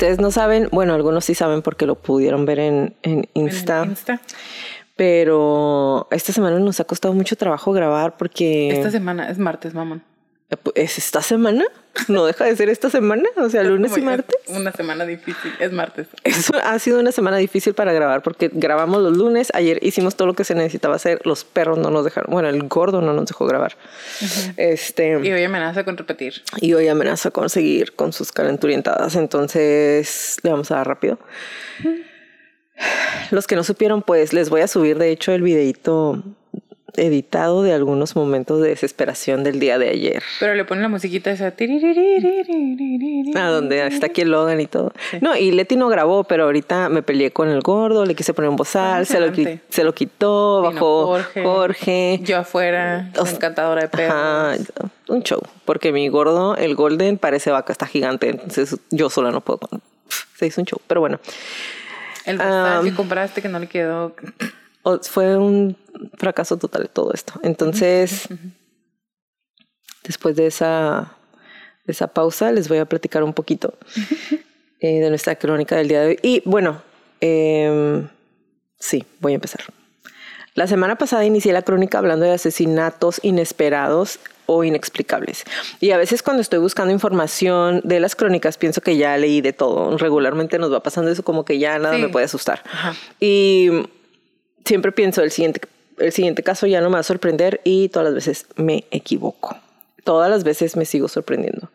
Ustedes no saben, bueno, algunos sí saben porque lo pudieron ver en, en Insta. Insta. Pero esta semana nos ha costado mucho trabajo grabar porque... Esta semana es martes, mamón. ¿Es esta semana? No deja de ser esta semana, o sea, lunes y martes. Una semana difícil, es martes. Eso ha sido una semana difícil para grabar porque grabamos los lunes, ayer hicimos todo lo que se necesitaba hacer, los perros no nos dejaron, bueno, el gordo no nos dejó grabar. Este Y hoy amenaza con repetir. Y hoy amenaza con seguir con sus calenturientadas, entonces le vamos a dar rápido. Los que no supieron, pues les voy a subir de hecho el videito editado de algunos momentos de desesperación del día de ayer. Pero le ponen la musiquita esa. A donde está aquí el Logan y todo. No, y Leti no grabó, pero ahorita me peleé con el gordo, le quise poner un bozal, se lo, se lo quitó, bajó Jorge, Yo afuera, encantadora de perros. un show, porque mi gordo, el Golden, parece vaca, está gigante, entonces yo sola no puedo. Se hizo un show, pero bueno. El bozal que compraste que no le quedó fue un fracaso total todo esto. Entonces, después de esa, de esa pausa, les voy a platicar un poquito eh, de nuestra crónica del día de hoy. Y bueno, eh, sí, voy a empezar. La semana pasada inicié la crónica hablando de asesinatos inesperados o inexplicables. Y a veces cuando estoy buscando información de las crónicas pienso que ya leí de todo. Regularmente nos va pasando eso como que ya nada me puede asustar. Y siempre pienso, el siguiente, el siguiente caso ya no me va a sorprender y todas las veces me equivoco. Todas las veces me sigo sorprendiendo.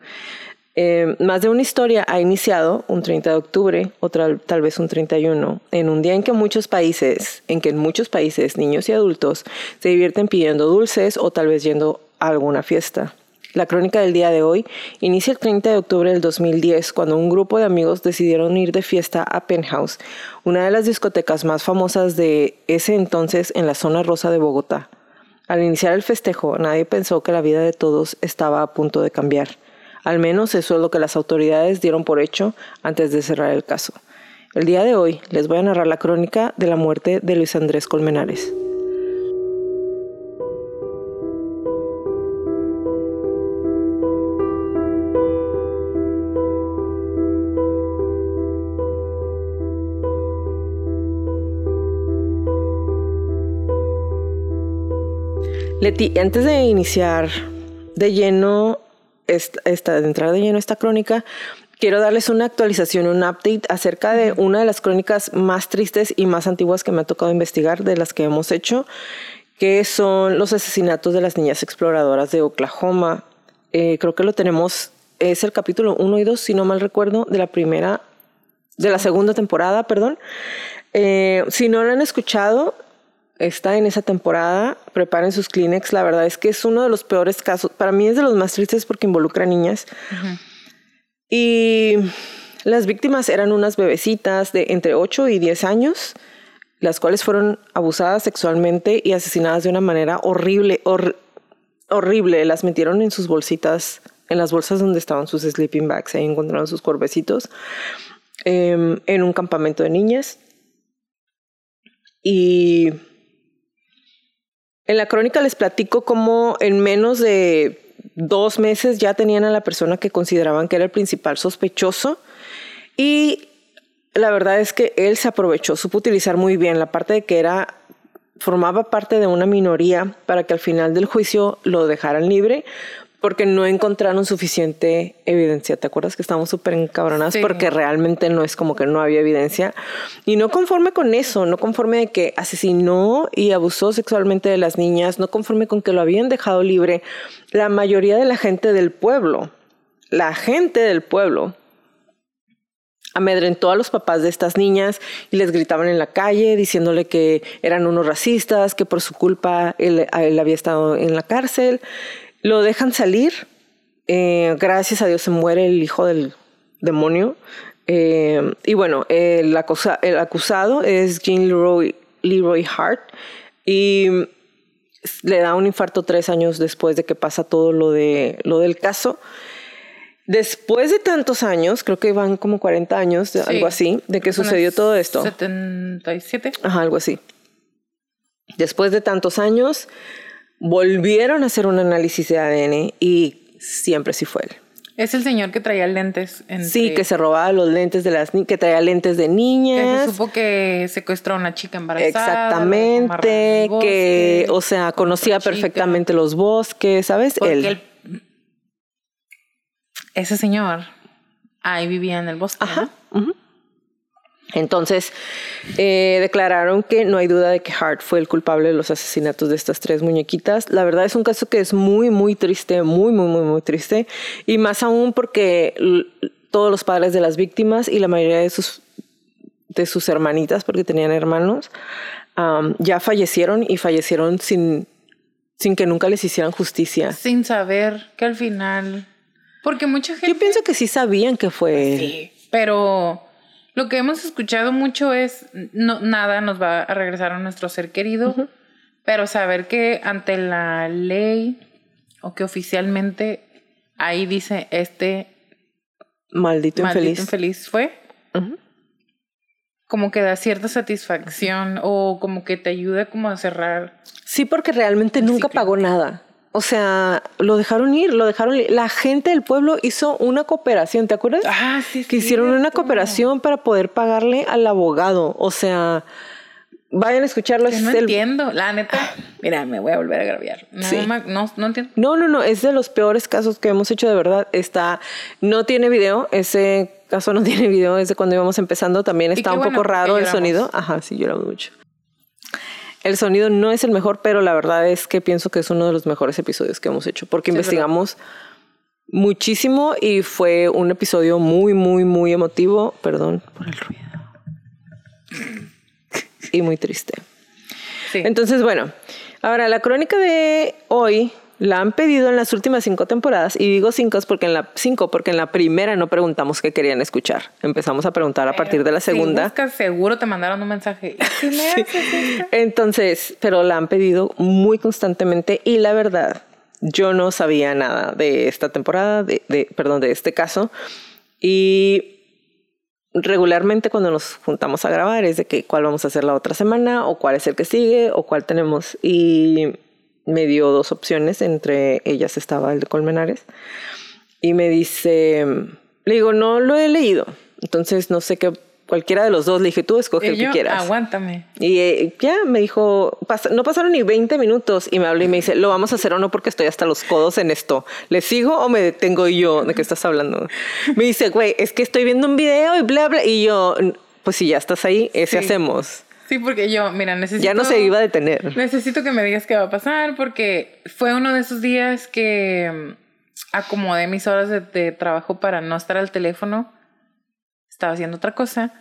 Eh, más de una historia ha iniciado un 30 de octubre, otra tal vez un 31, en un día en que muchos países, en que en muchos países niños y adultos se divierten pidiendo dulces o tal vez yendo a alguna fiesta. La crónica del día de hoy inicia el 30 de octubre del 2010 cuando un grupo de amigos decidieron ir de fiesta a Penthouse, una de las discotecas más famosas de ese entonces en la zona rosa de Bogotá. Al iniciar el festejo, nadie pensó que la vida de todos estaba a punto de cambiar. Al menos eso es lo que las autoridades dieron por hecho antes de cerrar el caso. El día de hoy les voy a narrar la crónica de la muerte de Luis Andrés Colmenares. Leti, antes de iniciar de lleno, esta, de entrar de lleno esta crónica, quiero darles una actualización, un update acerca de una de las crónicas más tristes y más antiguas que me ha tocado investigar, de las que hemos hecho, que son los asesinatos de las niñas exploradoras de Oklahoma. Eh, creo que lo tenemos, es el capítulo 1 y 2, si no mal recuerdo, de la primera, de la segunda temporada, perdón. Eh, si no lo han escuchado, está en esa temporada. Preparen sus Kleenex. La verdad es que es uno de los peores casos. Para mí es de los más tristes porque involucra a niñas. Y las víctimas eran unas bebecitas de entre 8 y 10 años, las cuales fueron abusadas sexualmente y asesinadas de una manera horrible, horrible. Las metieron en sus bolsitas, en las bolsas donde estaban sus sleeping bags. Ahí encontraron sus cuervecitos. Em, en un campamento de niñas. Y en la crónica les platico cómo en menos de dos meses ya tenían a la persona que consideraban que era el principal sospechoso y la verdad es que él se aprovechó, supo utilizar muy bien la parte de que era formaba parte de una minoría para que al final del juicio lo dejaran libre porque no encontraron suficiente evidencia. ¿Te acuerdas que estábamos súper encabronadas? Porque realmente no es como que no había evidencia. Y no conforme con eso, no conforme de que asesinó y abusó sexualmente de las niñas, no conforme con que lo habían dejado libre, la mayoría de la gente del pueblo, la gente del pueblo, amedrentó a los papás de estas niñas y les gritaban en la calle diciéndole que eran unos racistas, que por su culpa él, había estado en la cárcel. Lo dejan salir. Eh, gracias a Dios se muere el hijo del demonio. Eh, y bueno, el, el, acusado es Jean Leroy, Leroy Hart y le da un infarto tres años después de que pasa todo lo, de, lo del caso. Después de tantos años, creo que van como 40 años, algo así, de que sucedió todo esto. 77. Ajá, algo así. Después de tantos años, volvieron a hacer un análisis de ADN y siempre sí fue él. Es el señor que traía lentes. Sí, que se robaba los lentes de las que traía lentes de niñas. Que se supo que secuestró a una chica embarazada. Exactamente, que, o sea, conocía perfectamente los bosques, ¿sabes? él ese señor ahí vivía en el bosque. Ajá. Entonces, eh, declararon que no hay duda de que Hart fue el culpable de los asesinatos de estas tres muñequitas. La verdad es un caso que es muy, muy triste, muy, muy, muy, muy triste. Y más aún porque todos los padres de las víctimas y la mayoría de sus, de sus hermanitas, porque tenían hermanos, ya fallecieron y fallecieron sin, sin que nunca les hicieran justicia. Sin saber que al final porque mucha gente. Yo pienso que sí sabían que fue. Sí, pero lo que hemos escuchado mucho es no, nada nos va a regresar a nuestro ser querido, pero saber que ante la ley o que oficialmente ahí dice este maldito, maldito infeliz. fue, como que da cierta satisfacción o como que te ayuda como a cerrar. Sí, porque realmente nunca pagó nada. O sea, lo dejaron ir, lo dejaron ir. La gente del pueblo hizo una cooperación, ¿te acuerdas? Ah, sí, Que hicieron una cooperación para poder pagarle al abogado. O sea, vayan a escucharlo. no entiendo, la neta. Mira, me voy a volver a grabar. No, no, no entiendo. No, no, no, es de los peores casos que hemos hecho de verdad. Está, no tiene video, ese caso no tiene video, es de cuando íbamos empezando. También está un poco raro el sonido. Ajá, sí, lloramos mucho. El sonido no es el mejor, pero la verdad es que pienso que es uno de los mejores episodios que hemos hecho, porque investigamos muchísimo y fue un episodio muy, muy, muy emotivo. Perdón por el ruido. y muy triste. Entonces, bueno, ahora la crónica de hoy la han pedido en las últimas cinco temporadas y digo cinco porque en la cinco porque en la primera no preguntamos qué querían escuchar. Empezamos a preguntar a partir de la segunda. Si seguro te mandaron un mensaje. Entonces, pero la han pedido muy constantemente y la verdad, yo no sabía nada de esta temporada, de, de perdón, de este caso y regularmente cuando nos juntamos a grabar es de que cuál vamos a hacer la otra semana o cuál es el que sigue o cuál tenemos y me dio dos opciones, entre ellas estaba el de Colmenares, y me dice, le digo, no lo he leído, entonces no sé qué, cualquiera de los dos, le dije, tú escoge el que quieras. Aguántame. Y eh, ya me dijo, no pasaron ni 20 minutos y me habló y me dice, lo vamos a hacer o no porque estoy hasta los codos en esto. ¿Le sigo o me detengo yo? ¿De qué estás hablando? Me dice, güey, es que estoy viendo un video y bla, bla. Y yo, pues si ya estás ahí, ese hacemos. Sí, porque yo, mira, necesito... Ya no se iba a detener. Necesito que me digas qué va a pasar porque fue uno de esos días que mm, acomodé mis horas de, trabajo para no estar al teléfono. Estaba haciendo otra cosa.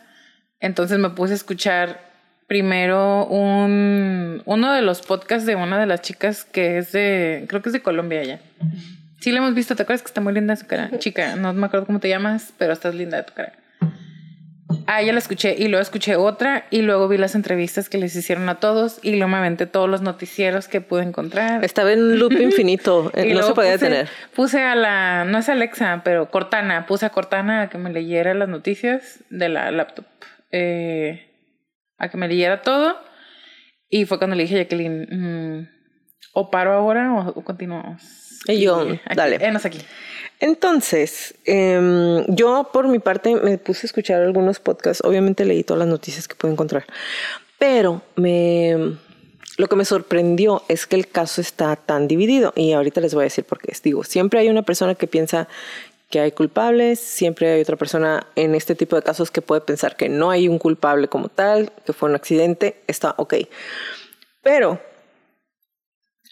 Entonces me puse a escuchar primero un, uno de los podcasts de una de las chicas que es de, creo que es de Colombia ya. Sí, la hemos visto, ¿te acuerdas que está muy linda su cara? Chica, no me acuerdo cómo te llamas, pero estás linda de tu cara. Ah, ya la escuché y luego escuché otra y luego vi las entrevistas que les hicieron a todos y luego me aventé todos los noticieros que pude encontrar. Estaba en un loop infinito, eh, no se podía detener. Puse a la, no es Alexa, pero Cortana, puse a Cortana a que me leyera las noticias de la laptop, eh, a que me leyera todo y fue cuando le dije a Jacqueline, mm, o paro ahora o, continuamos. Y yo, dale. Enos aquí. Entonces, em, yo por mi parte me puse a escuchar algunos podcasts, obviamente leí todas las noticias que pude encontrar, pero me lo que me sorprendió es que el caso está tan dividido y ahorita les voy a decir por qué. Digo, siempre hay una persona que piensa que hay culpables, siempre hay otra persona en este tipo de casos que puede pensar que no hay un culpable como tal, que fue un accidente, está ok. Pero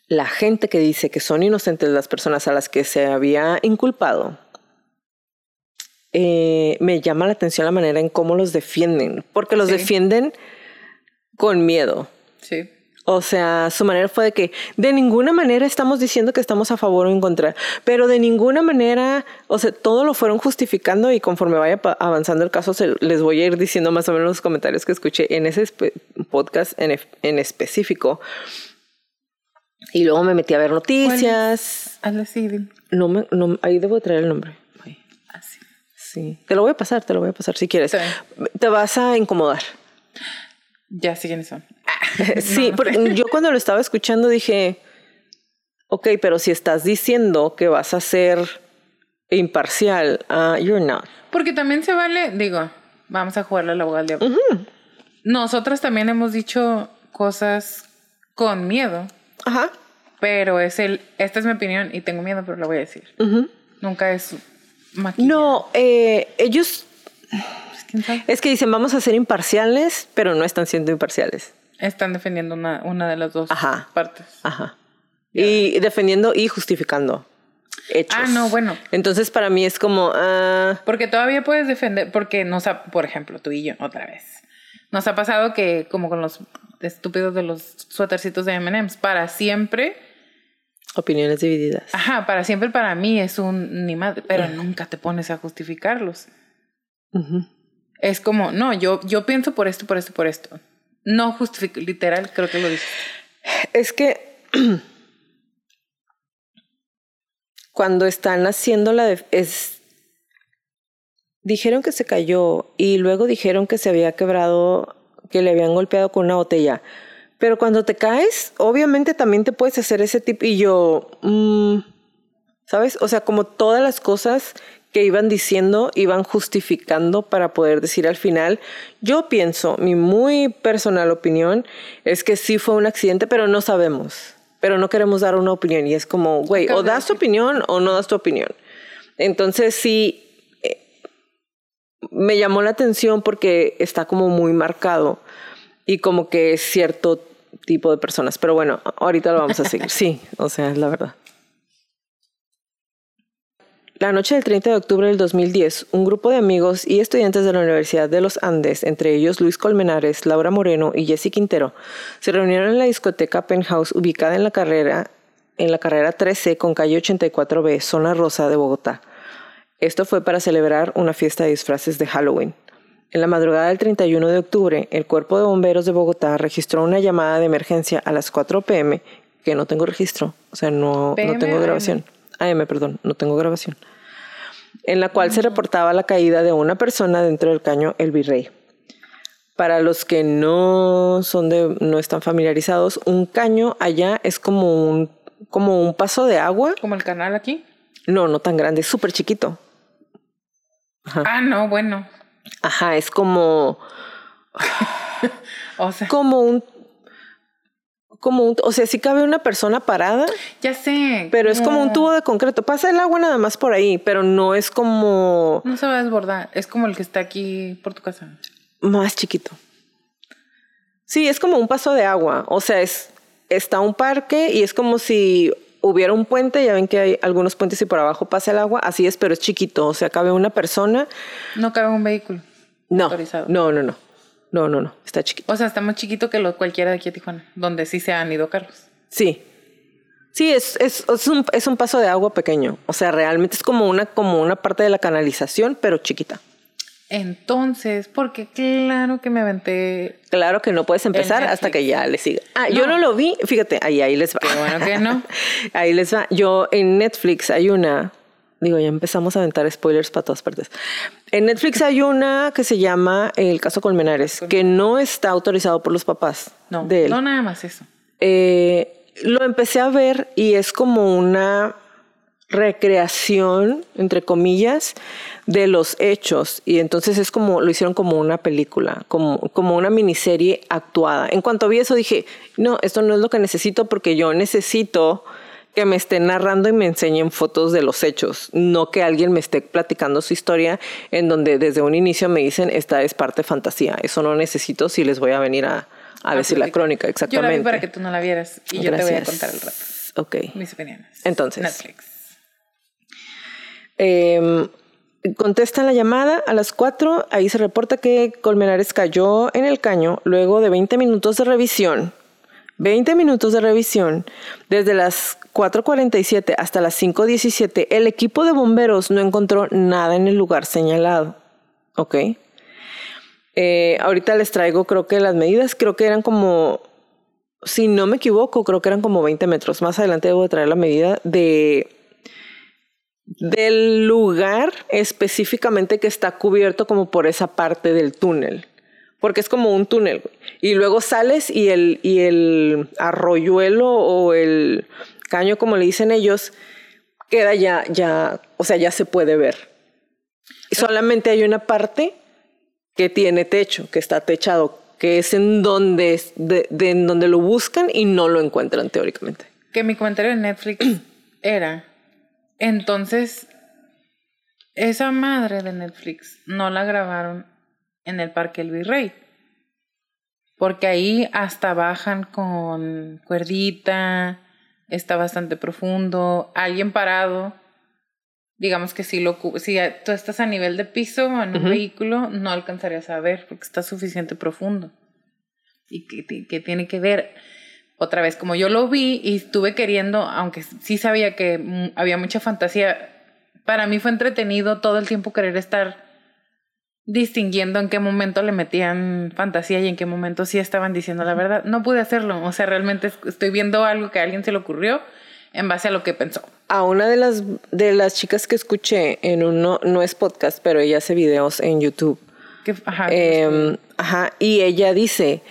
la gente que dice que son inocentes las personas a las que se había inculpado, eh, me llama la atención la manera en cómo los defienden, porque los defienden con miedo. Sí. O sea, su manera fue de que de ninguna manera estamos diciendo que estamos a favor o en contra, pero de ninguna manera, o sea, todo lo fueron justificando y conforme vaya avanzando el caso, se, les voy a ir diciendo más o menos los comentarios que escuché en ese podcast en, en específico. Y luego me metí a ver noticias. No me, no, ahí debo traer el nombre. Así. Sí. Te lo voy a pasar, te lo voy a pasar si quieres. Te vas a incomodar. Ya sé quiénes son. sí, yo cuando lo estaba escuchando dije, ok, pero si estás diciendo que vas a ser imparcial, uh, you're not. Porque también se vale, digo, vamos a jugarle a la abogado del diablo. Nosotras también hemos dicho cosas con miedo. Ajá. Pero es el, esta es mi opinión y tengo miedo, pero la voy a decir. Nunca es No, eh, ellos es que dicen, vamos a ser imparciales, pero no están siendo imparciales. Están defendiendo una, una de las dos partes. Ajá. Y defendiendo y justificando hechos. Ah, no, bueno. Entonces para mí es como... Ah, porque todavía puedes defender, porque nos ha, por ejemplo, tú y yo, otra vez. Nos ha pasado que, como con los estúpidos de los suétercitos de M&M's, para siempre... Opiniones divididas. Ajá, para siempre para mí es un ni madre, pero nunca te pones a justificarlos. Es como, no, yo, yo pienso por esto, por esto, por esto. No justifico, literal, creo que lo dice. Es que cuando están haciendo la... es, dijeron que se cayó y luego dijeron que se había quebrado, que le habían golpeado con una botella. Pero cuando te caes, obviamente también te puedes hacer ese tipo. Y yo, mm, ¿sabes? O sea, como todas las cosas que iban diciendo, iban justificando para poder decir al final, yo pienso, mi muy personal opinión es que sí fue un accidente, pero no sabemos, pero no queremos dar una opinión y es como, güey, o das tu opinión o no das tu opinión. Entonces sí, me llamó la atención porque está como muy marcado y como que es cierto tipo de personas, pero bueno, ahorita lo vamos a seguir, sí, o sea, es la verdad. La noche del 30 de octubre del 2010, un grupo de amigos y estudiantes de la Universidad de los Andes, entre ellos Luis Colmenares, Laura Moreno y Jesse Quintero, se reunieron en la discoteca Penthouse ubicada en la carrera en la carrera 13 con calle 84B, zona rosa de Bogotá. Esto fue para celebrar una fiesta de disfraces de Halloween. En la madrugada del 31 de octubre, el Cuerpo de Bomberos de Bogotá registró una llamada de emergencia a las 4 pm, que no tengo registro, o sea, no, no tengo grabación. AM, perdón, no tengo grabación en la cual se reportaba la caída de una persona dentro del caño El Virrey. Para los que no son de, no están familiarizados, un caño allá es como un, como un paso de agua. ¿Como el canal aquí? No, no tan grande, es súper chiquito. Ah, no, bueno. Ajá, es como. o sea. Como un como un, o sea, sí cabe una persona parada. Ya sé. Pero es como un tubo de concreto. Pasa el agua nada más por ahí, pero no es como. No se va a desbordar. Es como el que está aquí por tu casa. Más chiquito. Sí, es como un paso de agua. O sea, es, está un parque y es como si hubiera un puente. Ya ven que hay algunos puentes y por abajo pasa el agua. Así es, pero es chiquito. O sea, cabe una persona. No cabe un vehículo. No. No, no, no. No, no, no, está chiquito. O sea, está más chiquito que lo, cualquiera de aquí a Tijuana, donde sí se han ido carros. Sí. Sí, es, es, es, un, es un paso de agua pequeño. O sea, realmente es como una, como una parte de la canalización, pero chiquita. Entonces, porque claro que me aventé. Claro que no puedes empezar hasta que ya le siga. Ah, yo no lo vi, fíjate, ahí, ahí les va. Qué bueno que no. ahí les va. Yo en Netflix hay una Digo, ya empezamos a aventar spoilers para todas partes. En Netflix hay una que se llama El caso Colmenares, que no está autorizado por los papás no, de él. No, nada más eso. Eh, lo empecé a ver y es como una recreación, entre comillas, de los hechos. Y entonces es como, lo hicieron como una película, como, como una miniserie actuada. En cuanto vi eso dije, no, esto no es lo que necesito porque yo necesito que me estén narrando y me enseñen fotos de los hechos, no que alguien me esté platicando su historia en donde desde un inicio me dicen, esta es parte fantasía. Eso no necesito si les voy a venir a, a decir la crónica, exactamente. Yo la vi para que tú no la vieras y yo te voy a contar el rato. Ok. Mis opiniones. Entonces. Netflix. Eh, contestan la llamada a las 4. Ahí se reporta que Colmenares cayó en el caño luego de 20 minutos de revisión 20 minutos de revisión, desde las 4.47 hasta las 5.17, el equipo de bomberos no encontró nada en el lugar señalado. ¿Ok? Eh, ahorita les traigo, creo que las medidas, creo que eran como, si no me equivoco, creo que eran como 20 metros. Más adelante debo traer la medida de del lugar específicamente que está cubierto como por esa parte del túnel porque es como un túnel. Y luego sales y el, y el arroyuelo o el caño, como le dicen ellos, queda ya, ya, o sea, ya se puede ver. Y solamente hay una parte que tiene techo, que está techado, que es en donde, de, en donde lo buscan y no lo encuentran teóricamente. Que mi comentario en Netflix era, entonces, esa madre de Netflix no la grabaron en el Parque El Virrey. Porque ahí hasta bajan con cuerdita, está bastante profundo, alguien parado. Digamos que si, lo, si tú estás a nivel de piso en un vehículo, no alcanzarías a ver porque está suficiente profundo. Y que, que tiene que ver, otra vez, como yo lo vi y estuve queriendo, aunque sí sabía que había mucha fantasía, para mí fue entretenido todo el tiempo querer estar distinguiendo en qué momento le metían fantasía y en qué momento sí estaban diciendo la verdad. No pude hacerlo, o sea, realmente estoy viendo algo que a alguien se le ocurrió en base a lo que pensó. A una de las de las chicas que escuché en uno no es podcast, pero ella hace videos en YouTube. ajá, em, ajá, y ella dice,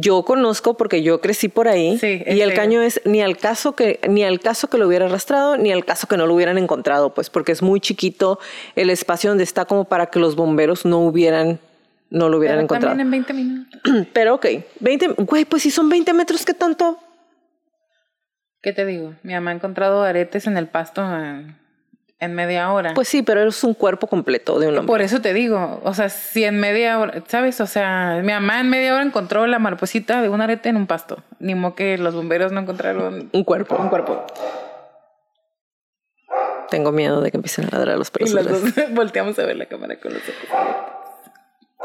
yo conozco porque yo crecí por ahí y el caño es ni al caso que ni al caso que lo hubiera arrastrado ni al caso que no lo hubieran encontrado, pues porque es muy chiquito el espacio donde está como para que los bomberos no hubieran no lo hubieran Pero encontrado. También en 20 minutos. Pero ok, 20, güey, pues si son 20 metros, ¿qué tanto? ¿Qué te digo? Mi mamá ha encontrado aretes en el pasto en media hora. Pues sí, pero es un cuerpo completo de un hombre. Por eso te digo, o sea, si en media hora, ¿sabes? O sea, mi mamá en media hora encontró la mariposita de un arete en un pasto. Ni modo que los bomberos no encontraron un cuerpo. Un cuerpo. Tengo miedo de que empiecen a ladrar los perros. Y los dos volteamos a ver la cámara con los ojos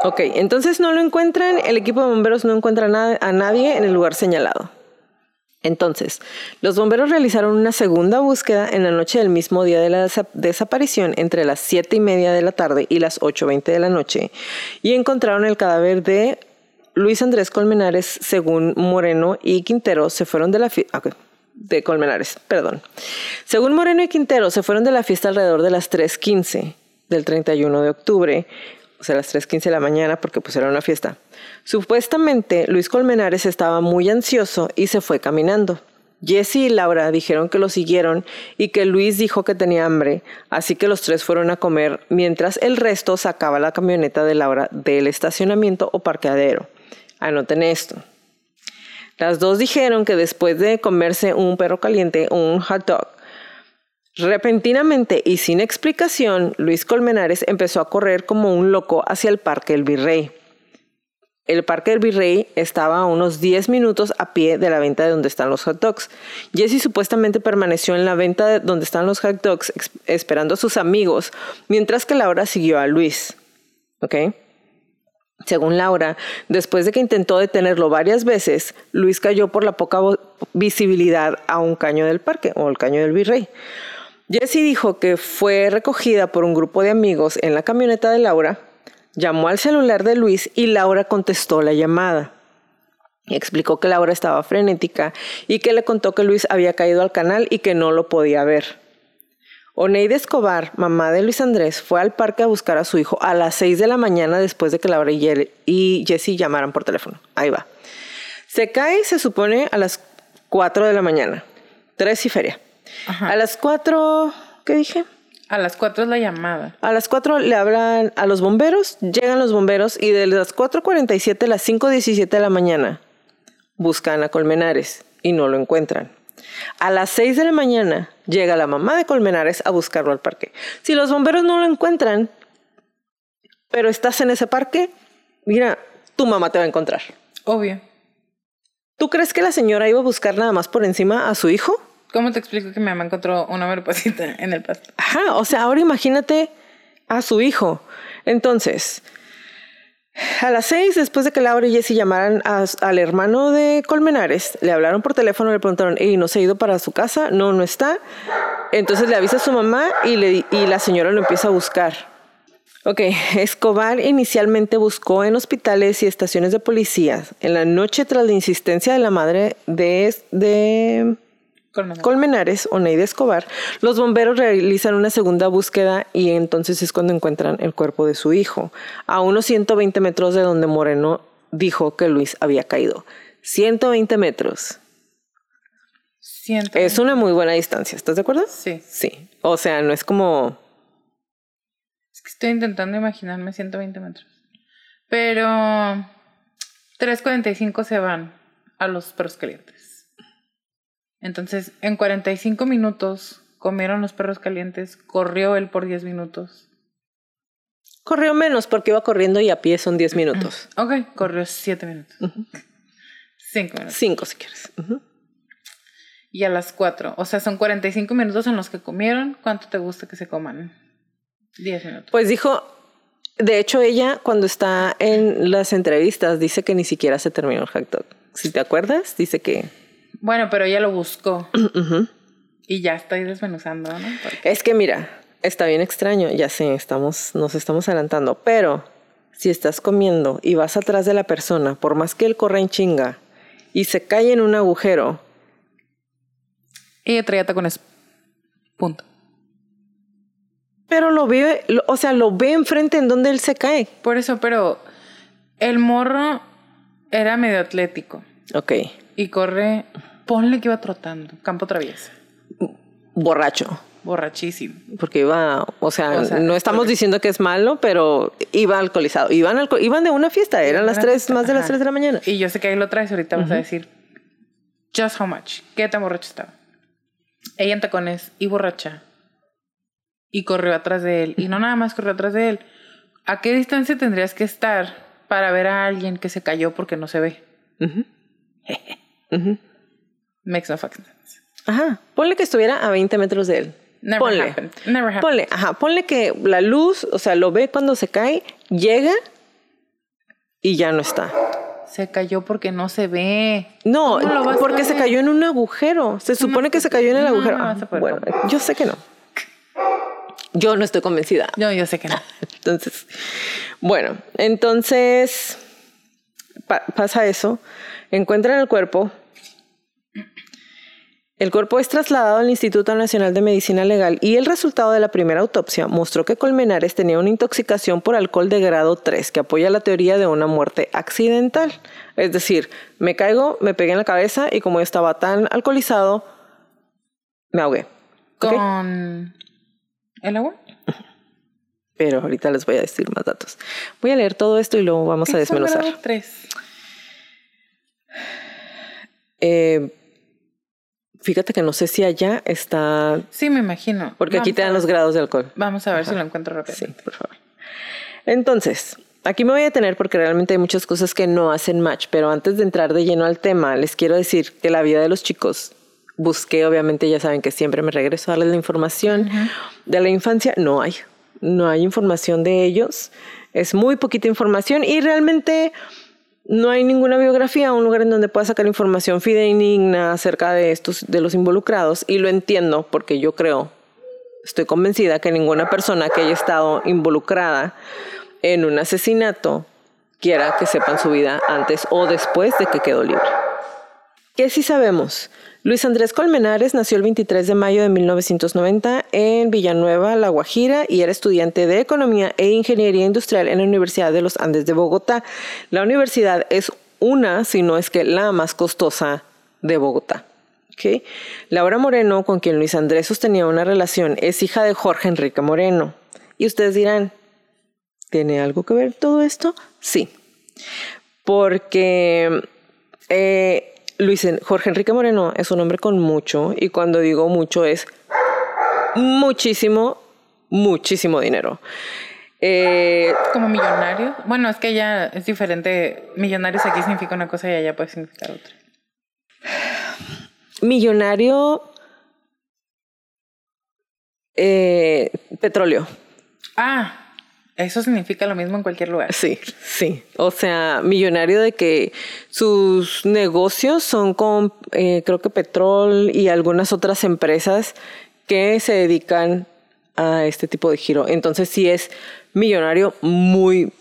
Ok, entonces no lo encuentran, el equipo de bomberos no encuentra a nadie en el lugar señalado. Entonces, los bomberos realizaron una segunda búsqueda en la noche del mismo día de la desaparición, entre las 7 y media de la tarde y las 8.20 de la noche, y encontraron el cadáver de Luis Andrés Colmenares, según Moreno y Quintero, se fueron de la fiesta. de Colmenares, perdón. Según Moreno y Quintero, se fueron de la fiesta alrededor de las 3.15 del 31 de octubre, o sea, las 3.15 de la mañana, porque pues era una fiesta. Supuestamente, Luis Colmenares estaba muy ansioso y se fue caminando. Jesse y Laura dijeron que lo siguieron y que Luis dijo que tenía hambre, así que los tres fueron a comer mientras el resto sacaba la camioneta de Laura del estacionamiento o parqueadero. Anoten esto. Las dos dijeron que después de comerse un perro caliente o un hot dog, Repentinamente y sin explicación, Luis Colmenares empezó a correr como un loco hacia el Parque del Virrey. El Parque del Virrey estaba a unos 10 minutos a pie de la venta de donde están los hot dogs. Jesse supuestamente permaneció en la venta de donde están los hot dogs esperando a sus amigos, mientras que Laura siguió a Luis. Según Laura, después de que intentó detenerlo varias veces, Luis cayó por la poca visibilidad a un caño del parque o el caño del Virrey. Jessie dijo que fue recogida por un grupo de amigos en la camioneta de Laura, llamó al celular de Luis y Laura contestó la llamada. Explicó que Laura estaba frenética y que le contó que Luis había caído al canal y que no lo podía ver. Oneide Escobar, mamá de Luis Andrés, fue al parque a buscar a su hijo a las 6 de la mañana después de que Laura y Jessie llamaran por teléfono. Ahí va. Se cae, se supone, a las 4 de la mañana. Tres y feria. A las 4, ¿Qué dije? A las 4 es la llamada. A las 4 le hablan a los bomberos, llegan los bomberos y de las 4.47 a las 5.17 de la mañana buscan a Colmenares y no lo encuentran. A las 6 de la mañana llega la mamá de Colmenares a buscarlo al parque. Si los bomberos no lo encuentran, pero estás en ese parque, mira, tu mamá te va a encontrar. Obvio. ¿Tú crees que la señora iba a buscar nada más por encima a su hijo? ¿Cómo te explico que mi mamá encontró una mariposita en el pasto? Ajá, o sea, ahora imagínate a su hijo. Entonces, a las seis, después de que Laura y Jesse llamaran al hermano de Colmenares, le hablaron por teléfono, le preguntaron, ¿y no se ha ido para su casa? No, no está. Entonces le avisa a su mamá y, le, y la señora lo empieza a buscar. Ok, Escobar inicialmente buscó en hospitales y estaciones de policía. En la noche, tras la insistencia de la madre de, de Colmenares. Colmenares o Neide Escobar, los bomberos realizan una segunda búsqueda y entonces es cuando encuentran el cuerpo de su hijo, a unos 120 metros de donde Moreno dijo que Luis había caído. 120 metros. Es una muy buena distancia, ¿estás de acuerdo? Sí. Sí. O sea, no es como Estoy intentando imaginarme 120 metros. Pero 3.45 se van a los perros calientes. Entonces, en 45 minutos comieron los perros calientes, corrió él por 10 minutos. Corrió menos porque iba corriendo y a pie son 10 minutos. Ok, corrió 7 minutos. 5 minutos. 5 si quieres. Y a las 4. O sea, son 45 minutos en los que comieron. ¿Cuánto te gusta que se coman? Diez minutos. Pues dijo, de hecho ella cuando está en las entrevistas dice que ni siquiera se terminó el hot dog. Si te acuerdas, dice que... Bueno, pero ella lo buscó. Y ya está ahí desmenuzando, ¿no? Es que mira, está bien extraño, ya sé, estamos, nos estamos adelantando, pero si estás comiendo y vas atrás de la persona, por más que él corra en chinga y se cae en un agujero. Ella traía tacones. Punto. Pero lo ve, o sea, lo ve enfrente en donde él se cae. Por eso, pero el morro era medio atlético. Ok. Y corre, ponle que iba trotando, campo traviesa. Borracho. Borrachísimo. Porque iba, o sea, no estamos diciendo que es malo, pero iba alcoholizado. Iban, iban de una fiesta, eran las tres, más de las tres de la mañana. Y yo sé que ahí lo traes, ahorita vas a decir, just how much, qué tan borracho estaba. Ella en tacones y borracha y corrió atrás de él. Y no nada más corrió atrás de él. ¿A qué distancia tendrías que estar para ver a alguien que se cayó porque no se ve? Makes no fucking sense. Ajá. Ponle que estuviera a 20 metros de él. Never ponle. happened. Never happened. Ponle, ajá, ponle que la luz, o sea, lo ve cuando se cae, llega y ya no está. Se cayó porque no se ve. No, porque se cayó en un agujero. Se supone que se cayó en el agujero. Ah, bueno, yo sé que no. Yo no estoy convencida. No, yo sé que no. Entonces, bueno, entonces pasa eso. Encuentran el cuerpo. El cuerpo es trasladado al Instituto Nacional de Medicina Legal y el resultado de la primera autopsia mostró que Colmenares tenía una intoxicación por alcohol de grado 3 que apoya la teoría de una muerte accidental. Es decir, me caigo, me pegué en la cabeza y como estaba tan alcoholizado, me ahogué. Con ¿El agua? Pero ahorita les voy a decir más datos. Voy a leer todo esto y luego vamos a desmenuzar. Son tres? Eh, fíjate que no sé si allá está. Sí, me imagino. Porque aquí te dan los grados de alcohol. Vamos a ver si lo encuentro rápido. Sí, por favor. Entonces, aquí me voy a detener porque realmente hay muchas cosas que no hacen match. Pero antes de entrar de lleno al tema, les quiero decir que la vida de los chicos busqué, obviamente ya saben que siempre me regreso a darles la información de la infancia, no hay, no hay información de ellos, es muy poquita información y realmente no hay ninguna biografía, un lugar en donde pueda sacar información fidedigna acerca de estos, de los involucrados y lo entiendo porque yo creo, estoy convencida que ninguna persona que haya estado involucrada en un asesinato quiera que sepan su vida antes o después de que quedó libre. ¿Qué sí sabemos? Luis Andrés Colmenares nació el 23 de mayo de 1990 en Villanueva, La Guajira, y era estudiante de Economía e Ingeniería Industrial en la Universidad de los Andes de Bogotá. La universidad es una, si no es que la más costosa de Bogotá. Laura Moreno, con quien Luis Andrés sostenía una relación, es hija de Jorge Enrique Moreno. Y ustedes dirán, ¿tiene algo que ver todo esto? Sí, porque eh, Luis, Jorge Enrique Moreno es un hombre con mucho, y cuando digo mucho es muchísimo, muchísimo dinero. Eh, como millonario. Bueno, es que ya es diferente. Millonarios aquí significa una cosa y allá puede significar otra. Millonario. Eh, petróleo. Ah, eso significa lo mismo en cualquier lugar. Sí, sí. O sea, millonario de que sus negocios son con, eh, creo que petróleo y algunas otras empresas que se dedican a este tipo de giro. Entonces sí es millonario, muy,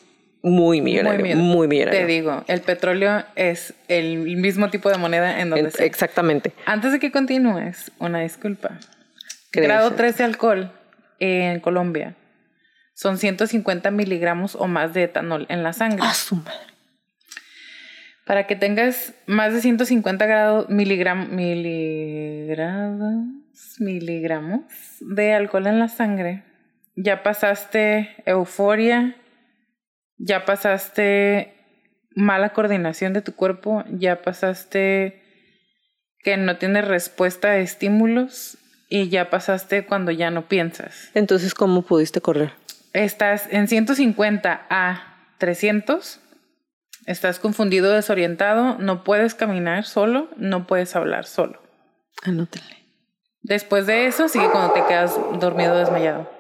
muy millonario, muy, millonario. Te digo, el petróleo es el mismo tipo de moneda en donde sea. Exactamente. Antes de que continúes, una disculpa. Grado 3 de alcohol en Colombia son 150 miligramos o más de etanol en la sangre. ¡Ah, su madre! Para que tengas más de 150 grados, miligramos, miligramos, miligramos de alcohol en la sangre, ya pasaste euforia, ya pasaste mala coordinación de tu cuerpo, ya pasaste que no tienes respuesta a estímulos y ya pasaste cuando ya no piensas. Entonces, ¿cómo pudiste correr? Estás en 150 a 300, estás confundido, desorientado, no puedes caminar solo, no puedes hablar solo. Anótale. Después de eso, sigue cuando te quedas dormido desmayado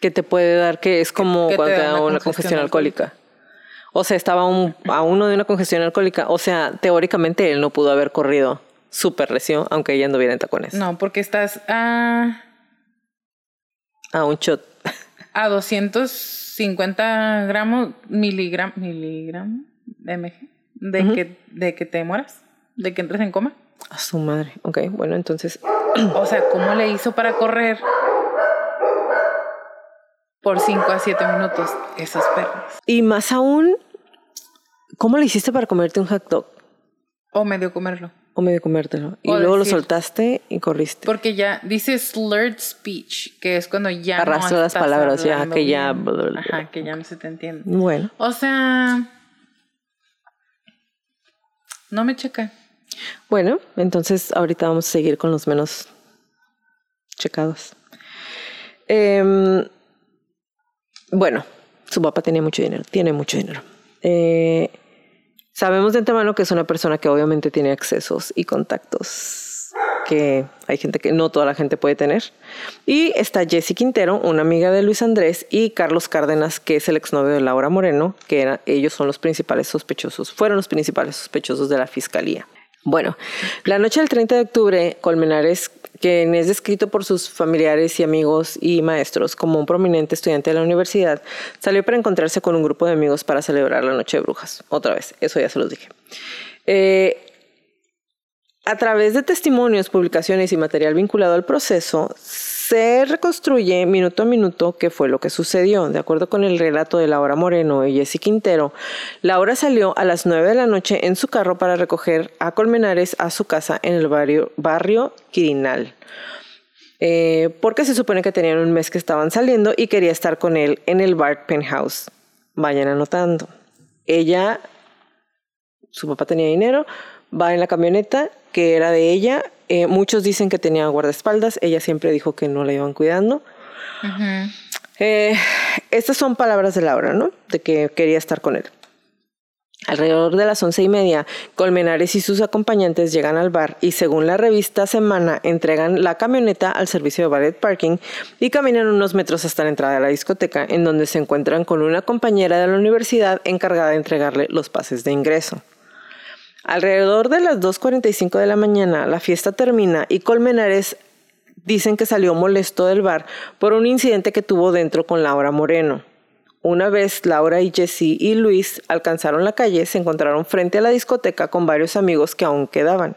que te puede dar, que es como cuando te da una, congestión, alcohólica. O sea, estaba a uno de una congestión alcohólica. O sea, teóricamente él no pudo haber corrido súper recio, aunque ella anduviera en tacones. No, porque estás a... A un shot. A 250 gramos, miligramos, miligramos, mg, de, que, de que te mueras, de que entres en coma. A su madre. Ok, bueno, entonces... O sea, ¿cómo le hizo para correr por 5 a 7 minutos esos perros. Y más aún, ¿cómo le hiciste para comerte un hot dog? O medio comerlo. O medio comértelo. Y luego lo soltaste y corriste. Porque ya dice slurred speech, que es cuando ya Arrastra no las palabras, ya que ya. Ajá, que ya no se te entiende. Bueno. O sea. No me checa. Bueno, entonces ahorita vamos a seguir con los menos checados. Eh, bueno, su papá tenía mucho dinero, tiene mucho dinero. Eh, sabemos de antemano que es una persona que obviamente tiene accesos y contactos que hay gente que no toda la gente puede tener. Y está Jessie Quintero, una amiga de Luis Andrés, y Carlos Cárdenas, que es el exnovio de Laura Moreno, que era, ellos son los principales sospechosos, fueron los principales sospechosos de la fiscalía. Bueno, la noche del 30 de octubre, Colmenares quien es descrito por sus familiares y amigos y maestros como un prominente estudiante de la universidad, salió para encontrarse con un grupo de amigos para celebrar la Noche de Brujas. Otra vez, eso ya se los dije. Eh, a través de testimonios, publicaciones y material vinculado al proceso, se reconstruye minuto a minuto qué fue lo que sucedió. De acuerdo con el relato de Laura Moreno y Jessy Quintero, Laura salió a las 9 de la noche en su carro para recoger a Colmenares a su casa en el barrio, barrio Quirinal. Eh, porque se supone que tenían un mes que estaban saliendo y quería estar con él en el bar Penthouse. Vayan anotando. Ella, su papá tenía dinero, va en la camioneta que era de ella eh, muchos dicen que tenía guardaespaldas, ella siempre dijo que no la iban cuidando. Eh, estas son palabras de Laura, ¿no? De que quería estar con él. Alrededor de las once y media, Colmenares y sus acompañantes llegan al bar y según la revista Semana entregan la camioneta al servicio de ballet parking y caminan unos metros hasta la entrada de la discoteca en donde se encuentran con una compañera de la universidad encargada de entregarle los pases de ingreso. Alrededor de las 2.45 de la mañana, la fiesta termina y Colmenares dicen que salió molesto del bar por un incidente que tuvo dentro con Laura Moreno. Una vez Laura y Jessie y Luis alcanzaron la calle, se encontraron frente a la discoteca con varios amigos que aún quedaban.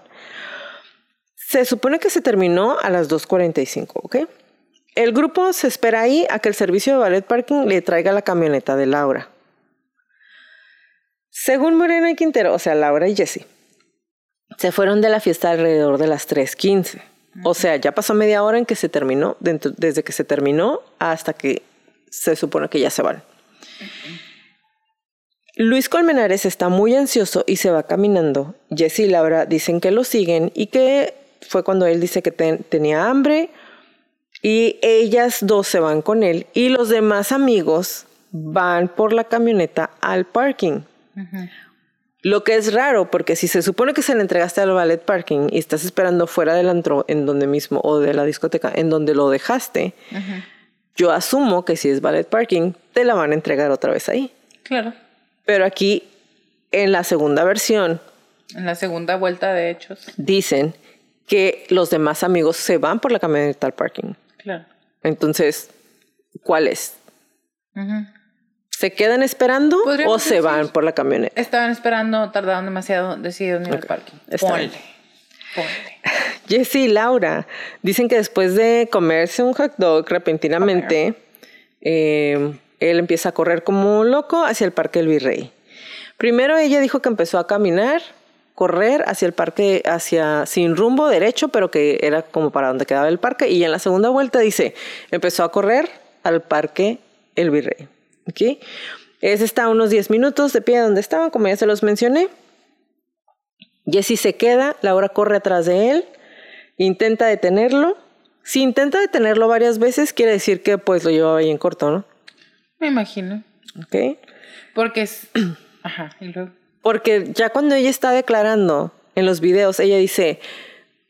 Se supone que se terminó a las 2.45, ¿ok? El grupo se espera ahí a que el servicio de ballet parking le traiga la camioneta de Laura. Según Moreno y Quintero, o sea, Laura y Jesse, Se fueron de la fiesta alrededor de las 3.15. O sea, ya pasó media hora en que se terminó, dentro- desde que se terminó hasta que se supone que ya se van. Luis Colmenares está muy ansioso y se va caminando. Jesse y Laura dicen que lo siguen y que fue cuando él dice que ten- tenía hambre y ellas dos se van con él y los demás amigos van por la camioneta al parking. Lo que es raro, porque si se supone que se le entregaste al ballet parking y estás esperando fuera del antro en donde mismo o de la discoteca en donde lo dejaste, yo asumo que si es ballet parking, te la van a entregar otra vez ahí. Claro. Pero aquí, en la segunda versión, En la segunda vuelta de hechos. dicen que los demás amigos se van por la camioneta al parking. Claro. Entonces, ¿cuál es? Ujú. ¿Se quedan esperando o se decir- van por la camioneta? Estaban esperando, tardaron demasiado, decidieron ir al parking. Ponle. Ponle. Jesse y Laura dicen que después de comerse un hot dog repentinamente, eh, él empieza a correr como un loco hacia el Parque del Virrey. Primero ella dijo que empezó a caminar, correr hacia el parque, hacia sin rumbo derecho, pero que era como para donde quedaba el parque. Y en la segunda vuelta dice, empezó a correr al Parque El Virrey. ¿Ok? Ese está a unos 10 minutos de pie donde estaban, como ya se los mencioné. Jesse se queda, Laura corre atrás de él, intenta detenerlo. Si intenta detenerlo varias veces, quiere decir que pues lo llevaba ahí en corto, ¿no? Me imagino. ¿Ok? Porque es. Ajá. Y luego. Porque ya cuando ella está declarando en los videos, ella dice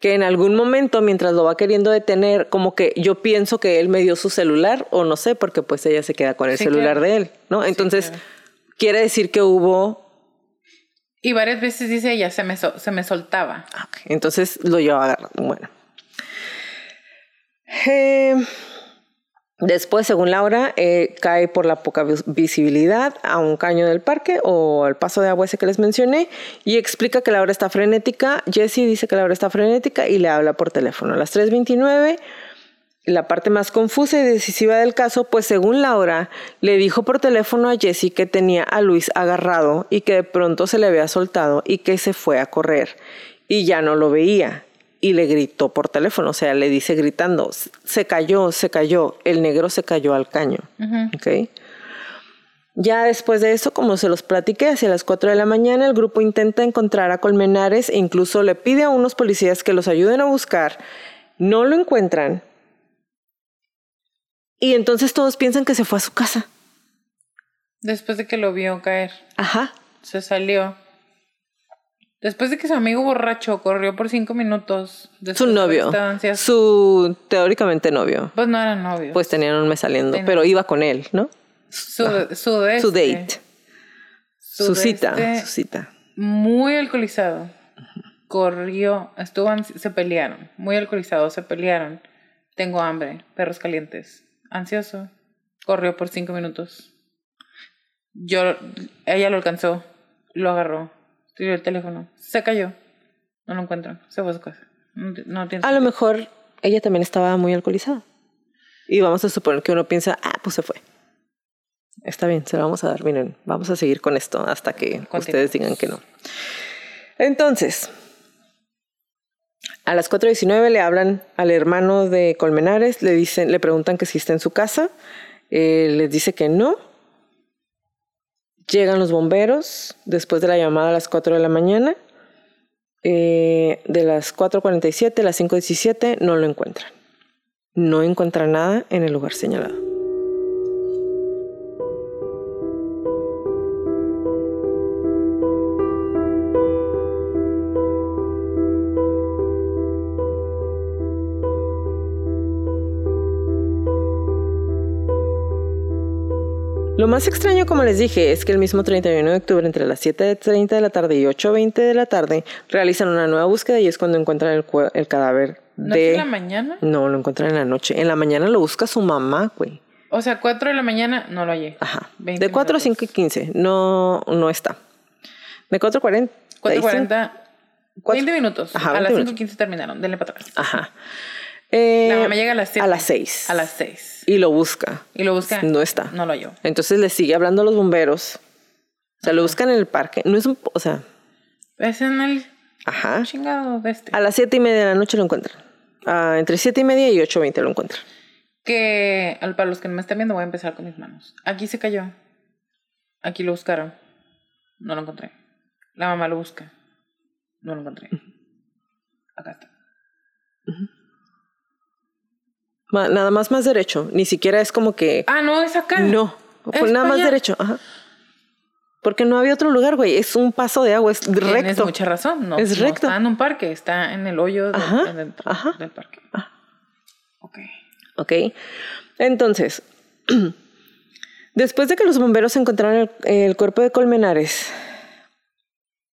que en algún momento, mientras lo va queriendo detener, como que yo pienso que él me dio su celular, o no sé, porque pues ella se queda con el Sí, celular claro. de él, ¿no? Entonces, claro. quiere decir que hubo... Y varias veces dice ella, se me, se me soltaba. Ah, Entonces lo lleva agarrado. Bueno. Eh, después, según Laura, eh, cae por la poca vis- visibilidad a un caño del parque o al paso de agua ese que les mencioné y explica que Laura está frenética. Jesse dice que Laura está frenética y le habla por teléfono. A las 3.29, la parte más confusa y decisiva del caso, pues según Laura, le dijo por teléfono a Jesse que tenía a Luis agarrado y que de pronto se le había soltado y que se fue a correr y ya no lo veía. Y le gritó por teléfono, o sea, le dice gritando, se cayó, se cayó, el negro se cayó al caño. ¿ok? Ya después de eso, como se los platiqué, hacia las 4 de la mañana el grupo intenta encontrar a Colmenares e incluso le pide a unos policías que los ayuden a buscar. No lo encuentran. Y entonces todos piensan que se fue a su casa. Después de que lo vio caer, Ajá. se salió. Después de que su amigo borracho corrió por cinco minutos. Su de novio. distancias, Su teóricamente novio. Pues no eran novios. Pues tenían un mes saliendo, pero iba con él, ¿no? su, su, de Su este, date. Su cita. este, Su cita. Muy alcoholizado. Corrió, estuvo, se pelearon. Muy alcoholizado, se pelearon. Tengo hambre, perros calientes. Ansioso. Corrió por cinco minutos. Yo, ella lo alcanzó, lo agarró, tiró el teléfono, se cayó. No lo encuentran, se fue a su casa. No, ti- no tiene A lo mejor ella también estaba muy alcoholizada. Y vamos a suponer que uno piensa, ah, pues se fue. Está bien, se lo vamos a dar. Miren, vamos a seguir con esto hasta que ustedes digan que no. Entonces, a las 4.19 le hablan al hermano de Colmenares, le, dicen, le preguntan que si está en su casa. Eh, les dice que no. Llegan los bomberos después de la llamada a las 4 de la mañana. Eh, de las 4.47 a las 5.17 no lo encuentran. No encuentran nada en el lugar señalado. Lo más extraño, como les dije, es que el mismo 31 de octubre, entre las 7.30 de la tarde y 8.20 de la tarde, realizan una nueva búsqueda y es cuando encuentran el, el cadáver ¿No de... es en la mañana? No, lo encuentran en la noche. En la mañana lo busca su mamá, güey. O sea, 4 de la mañana no lo hallé. Ajá. 20 De 4 a minutos. 5 y 15. No, no está. De 4 a 40. 4.40, Cuatro- 20 minutos. Ajá, a 20 las minutos. 5.15 terminaron. Denle para atrás. Ajá. Eh, La mamá llega a las 7. a las 6. A las 6. Y lo busca. Y lo busca. No está. No lo halló. Entonces le sigue hablando a los bomberos. O sea, lo buscan en el parque. No es un... O sea, Es en el Ajá. Chingado de este. A las siete y media de la noche lo encuentran. Ah, entre siete y media y ocho veinte lo encuentran. Que para los que no me están viendo, voy a empezar con mis manos. Aquí se cayó. Aquí lo buscaron. No lo encontré. La mamá lo busca. No lo encontré. Acá está. Ma- Nada más más derecho. Ni siquiera es como que... Ah, no, es acá. No. Fue Es nada más derecho. Ajá. Porque no había otro lugar, güey. Es un paso de agua. Es Tienes recto. mucha razón. No, Es no recto. está en un parque, está en el hoyo de- Ajá, del parque. Ok. ¿Ok? Entonces, después de que los bomberos encontraron el, el cuerpo de Colmenares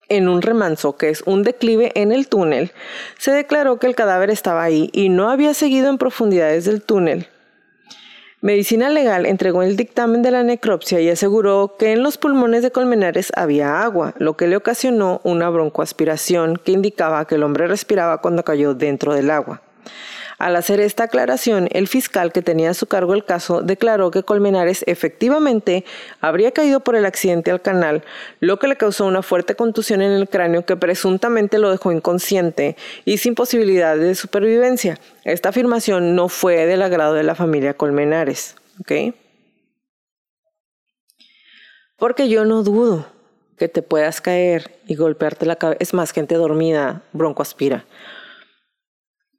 en un remanso, que es un declive en el túnel, se declaró que el cadáver estaba ahí y no había seguido en profundidades del túnel. Medicina Legal entregó el dictamen de la necropsia y aseguró que en los pulmones de Colmenares había agua, lo que le ocasionó una broncoaspiración que indicaba que el hombre respiraba cuando cayó dentro del agua. Al hacer esta aclaración, el fiscal que tenía a su cargo el caso declaró que Colmenares efectivamente habría caído por el accidente al canal, lo que le causó una fuerte contusión en el cráneo que presuntamente lo dejó inconsciente y sin posibilidad de supervivencia. Esta afirmación no fue del agrado de la familia Colmenares. Porque yo no dudo que te puedas caer y golpearte la cabeza. Es más, gente dormida broncoaspira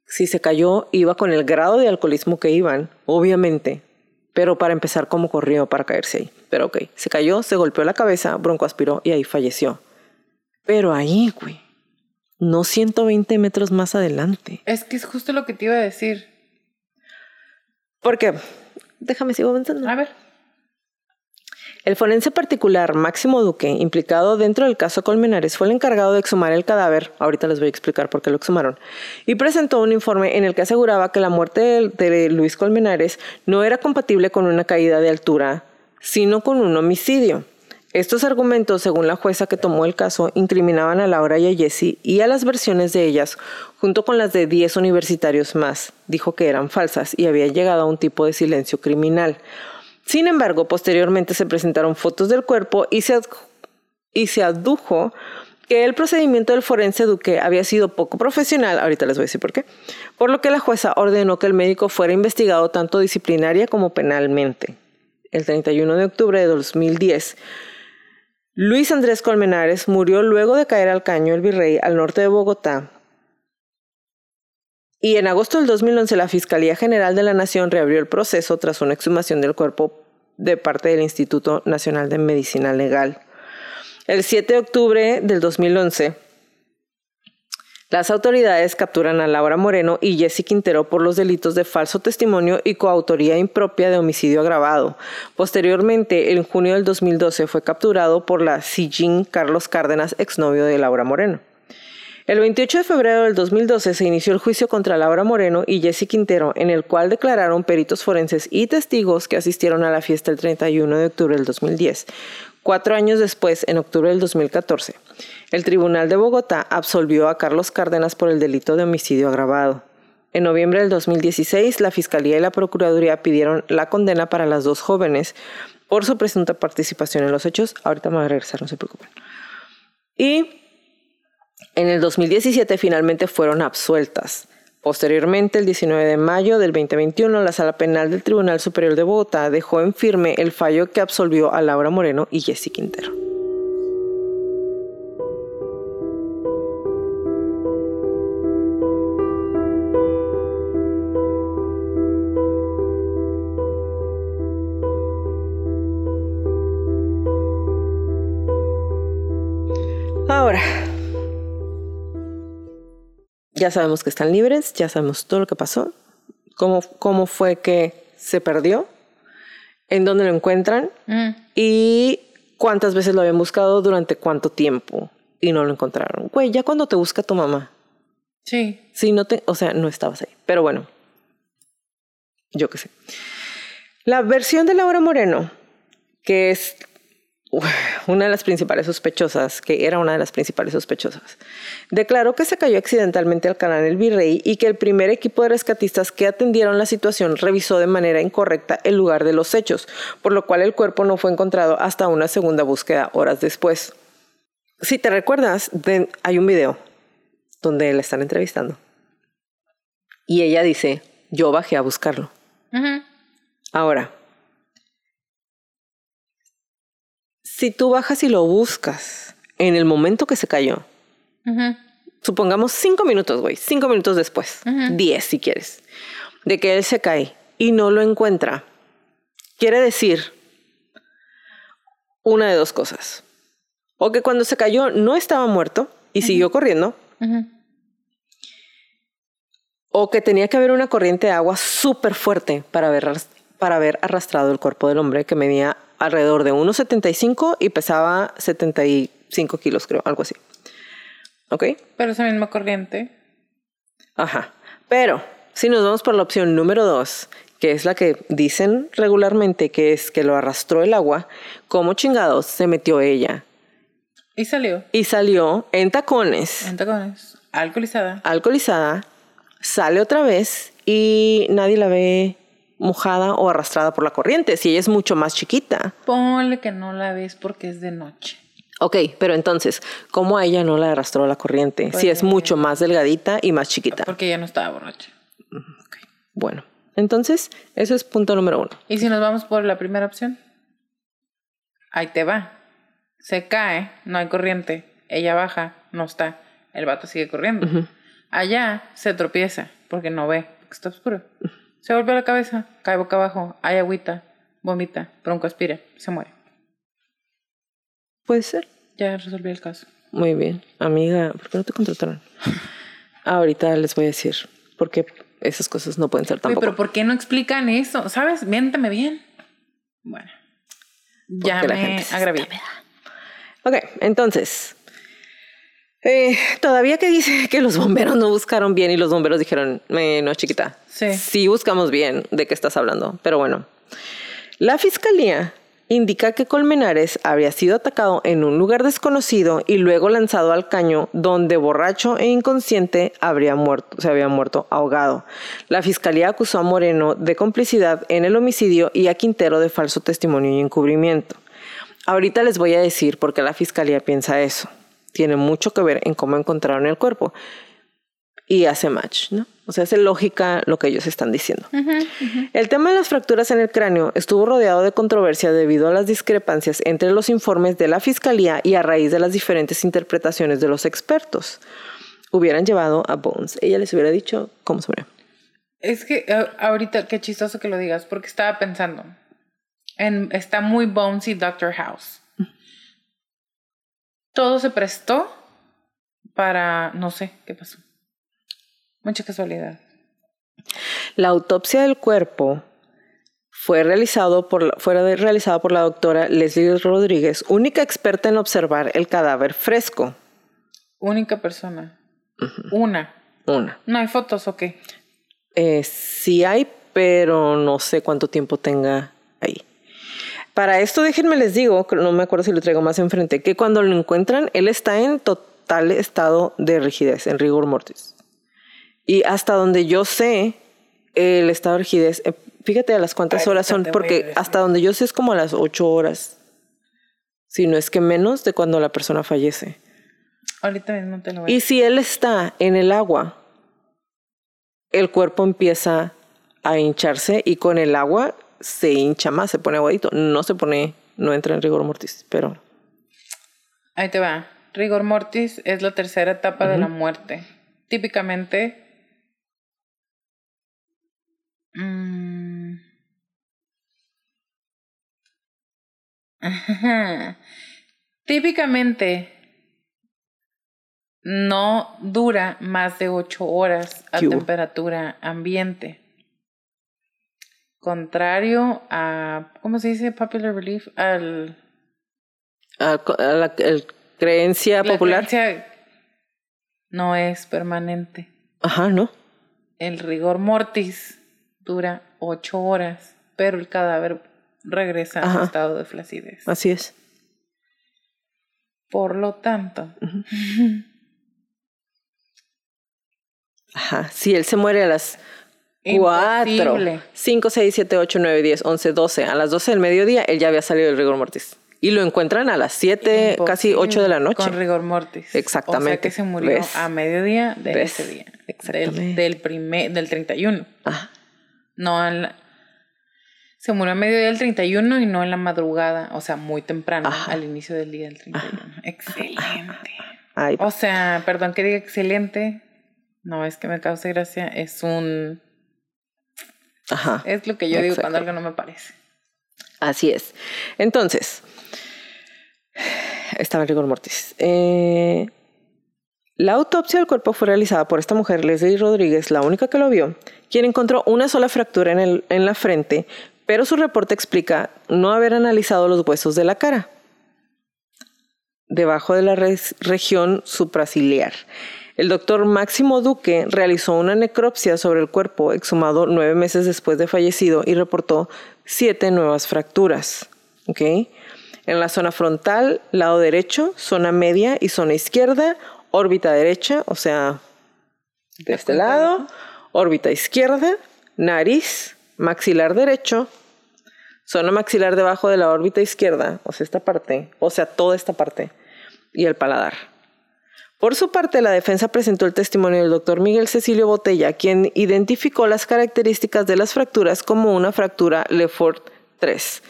si se cayó, iba con el grado de alcoholismo que iban, obviamente. Pero para empezar, ¿cómo corrió para caerse ahí? Pero ok, se cayó, se golpeó la cabeza, broncoaspiró y ahí falleció. Pero ahí, güey, no 120 metros más adelante. Es que es justo lo que te iba a decir. Porque, déjame sigo avanzando. A ver. El forense particular Máximo Duque, implicado dentro del caso Colmenares, fue el encargado de exhumar el cadáver, ahorita les voy a explicar por qué lo exhumaron, y presentó un informe en el que aseguraba que la muerte de, Luis Colmenares no era compatible con una caída de altura, sino con un homicidio. Estos argumentos, según la jueza que tomó el caso, incriminaban a Laura y a Jessie y a las versiones de ellas, junto con las de 10 universitarios más. Dijo que eran falsas y había llegado a un tipo de silencio criminal. Sin embargo, posteriormente se presentaron fotos del cuerpo y se, y se adujo que el procedimiento del forense Duque había sido poco profesional, ahorita les voy a decir por qué, por lo que la jueza ordenó que el médico fuera investigado tanto disciplinaria como penalmente. El 31 de octubre de 2010, Luis Andrés Colmenares murió luego de caer al caño El Virrey al norte de Bogotá y en agosto del 2011 la Fiscalía General de la Nación reabrió el proceso tras una exhumación del cuerpo de parte del Instituto Nacional de Medicina Legal. El 7 de octubre del 2011, las autoridades capturan a Laura Moreno y Jesse Quintero por los delitos de falso testimonio y coautoría impropia de homicidio agravado. Posteriormente, en junio del 2012, fue capturado por la Sijin Carlos Cárdenas, exnovio de Laura Moreno. El 28 de febrero del 2012 se inició el juicio contra Laura Moreno y Jesse Quintero, en el cual declararon peritos forenses y testigos que asistieron a la fiesta el 31 de octubre del 2010. Cuatro años después, en octubre del 2014, el Tribunal de Bogotá absolvió a Carlos Cárdenas por el delito de homicidio agravado. En noviembre del 2016, la Fiscalía y la Procuraduría pidieron la condena para las dos jóvenes por su presunta participación en los hechos. Ahorita me voy a regresar, no se preocupen. Y en el 2017 finalmente fueron absueltas. Posteriormente, el 19 de mayo del 2021, la Sala Penal del Tribunal Superior de Bogotá dejó en firme el fallo que absolvió a Laura Moreno y Jesse Quintero. Ya sabemos que están libres, ya sabemos todo lo que pasó, cómo, cómo fue que se perdió, en dónde lo encuentran Mm. y cuántas veces lo habían buscado durante cuánto tiempo y no lo encontraron. Güey, ya cuando te busca tu mamá, Sí. si no te, o sea, no estabas ahí. Pero bueno, yo qué sé. La versión de Laura Moreno, que es una de las principales sospechosas, que era una de las principales sospechosas, declaró que se cayó accidentalmente al canal El Virrey y que el primer equipo de rescatistas que atendieron la situación revisó de manera incorrecta el lugar de los hechos, por lo cual el cuerpo no fue encontrado hasta una segunda búsqueda horas después. Si te recuerdas, de- hay un video donde la están entrevistando. Y ella dice, yo bajé a buscarlo. Ahora, si tú bajas y lo buscas en el momento que se cayó, supongamos cinco minutos, güey, cinco minutos después, diez si quieres, de que él se cae y no lo encuentra, quiere decir una de dos cosas. O que cuando se cayó no estaba muerto y siguió corriendo, o que tenía que haber una corriente de agua súper fuerte para haber, para haber arrastrado el cuerpo del hombre que medía alrededor de 1,75 y pesaba 75 kilos, creo, algo así. ¿Ok? Pero esa misma corriente. Ajá. Pero si nos vamos por la opción número dos, que es la que dicen regularmente que es que lo arrastró el agua, ¿cómo chingados se metió ella? Y salió. Y salió en tacones, En tacones. Alcoholizada. alcoholizada, sale otra vez y nadie la ve mojada o arrastrada por la corriente, si ella es mucho más chiquita. Ponle que no la ves porque es de noche. Ok, pero entonces, ¿cómo a ella no la arrastró la corriente? si es Pues- mucho más delgadita y más chiquita. Porque ella no estaba borracha. Bueno, entonces, eso es punto número uno. ¿Y si nos vamos por la primera opción? Ahí te va. Se cae, no hay corriente. Ella baja, no está. El vato sigue corriendo. Allá se tropieza porque no ve, porque está oscuro. Se golpea la cabeza, cae boca abajo, hay agüita, vomita, bronco aspira, se muere. Puede ser. Ya resolví el caso. Muy bien. Amiga, ¿por qué no te contrataron? Ahorita les voy a decir, porque esas cosas no pueden ser tampoco. pero ¿por qué no explican eso? ¿Sabes? Miéntame bien. Bueno. Ya la me gente agravié. Ok, entonces. Eh, todavía que dice que los bomberos no buscaron bien y los bomberos dijeron, "Eh, no, chiquita. Sí. Sí buscamos bien de qué estás hablando. Pero bueno. La fiscalía indica que Colmenares habría sido atacado en un lugar desconocido y luego lanzado al caño donde borracho e inconsciente habría muerto, se había muerto ahogado. La fiscalía acusó a Moreno de complicidad en el homicidio y a Quintero de falso testimonio y encubrimiento. Ahorita les voy a decir por qué la fiscalía piensa eso. Tiene mucho que ver en cómo encontraron el cuerpo. Y hace match, ¿no? O sea, hace lógica lo que ellos están diciendo. El tema de las fracturas en el cráneo estuvo rodeado de controversia debido a las discrepancias entre los informes de la fiscalía y a raíz de las diferentes interpretaciones de los expertos. Hubieran llevado a Bones. Ella les hubiera dicho cómo se murió. Es que ahorita, qué chistoso que lo digas, porque estaba pensando. En, está muy bouncy Doctor House. Todo se prestó para. No sé qué pasó. Mucha casualidad. La autopsia del cuerpo fue realizado por, fue realizada por la doctora Leslie Rodríguez, única experta en observar el cadáver fresco. Única persona. Una. Una. ¿No hay fotos o qué? Eh, sí hay, pero no sé cuánto tiempo tenga ahí. Para esto, déjenme les digo, no me acuerdo si lo traigo más enfrente, que cuando lo encuentran, él está en total estado de rigidez, en rigor mortis. Y hasta donde yo sé, el estado de rigidez, eh, fíjate a las cuántas Ay, horas son, porque hasta donde yo sé es como a las ocho horas. Si no es que menos de cuando la persona fallece. Ahorita mismo te lo voy a Y si él está en el agua, el cuerpo empieza a hincharse y con el agua se hincha más, se pone aguadito. No se pone, no entra en rigor mortis, pero Ahí te va. Rigor mortis es la tercera etapa de la muerte. Típicamente. mm, ajá. Típicamente no dura más de ocho horas a temperatura ambiente. Contrario a, ¿cómo se dice? Popular belief, al a, a la el creencia La popular. creencia no es permanente. Ajá, ¿no? El rigor mortis dura ocho horas, pero el cadáver regresa a su Ajá. estado de flacidez. Así es. Por lo tanto, Ajá. Si él se muere a las 4, Imposible. 5, 6, 7, 8, 9, 10, 11, 12, a las 12 del mediodía, él ya había salido del rigor mortis. Y lo encuentran a las 7, casi 8 de la noche. Con rigor mortis. Exactamente. O sea que se murió a mediodía de ese día. Exactamente. Del, primer, del 31. Ajá. No al, se murió a mediodía del 31 y no en la madrugada, o sea, muy temprano, al inicio del día del 31. Excelente. O sea, perdón que diga excelente, no es que me cause gracia, es un... Ajá. Es lo que yo digo cuando algo no me parece. Así es. Entonces, estaba en rigor mortis. Eh, la autopsia del cuerpo fue realizada por esta mujer, Leslie Rodríguez, la única que lo vio, quien encontró una sola fractura en, el, en la frente, pero su reporte explica no haber analizado los huesos de la cara debajo de la región supraciliar. El doctor Máximo Duque realizó una necropsia sobre el cuerpo exhumado nueve meses después de fallecido y reportó siete nuevas fracturas. En la zona frontal, lado derecho, zona media y zona izquierda, órbita derecha, o sea, de este lado, órbita izquierda, nariz, maxilar derecho, zona maxilar debajo de la órbita izquierda, o sea, esta parte, o sea, toda esta parte, y el paladar. Por su parte, la defensa presentó el testimonio del doctor Miguel Cecilio Botella, quien identificó las características de las fracturas como una fractura Lefort 3.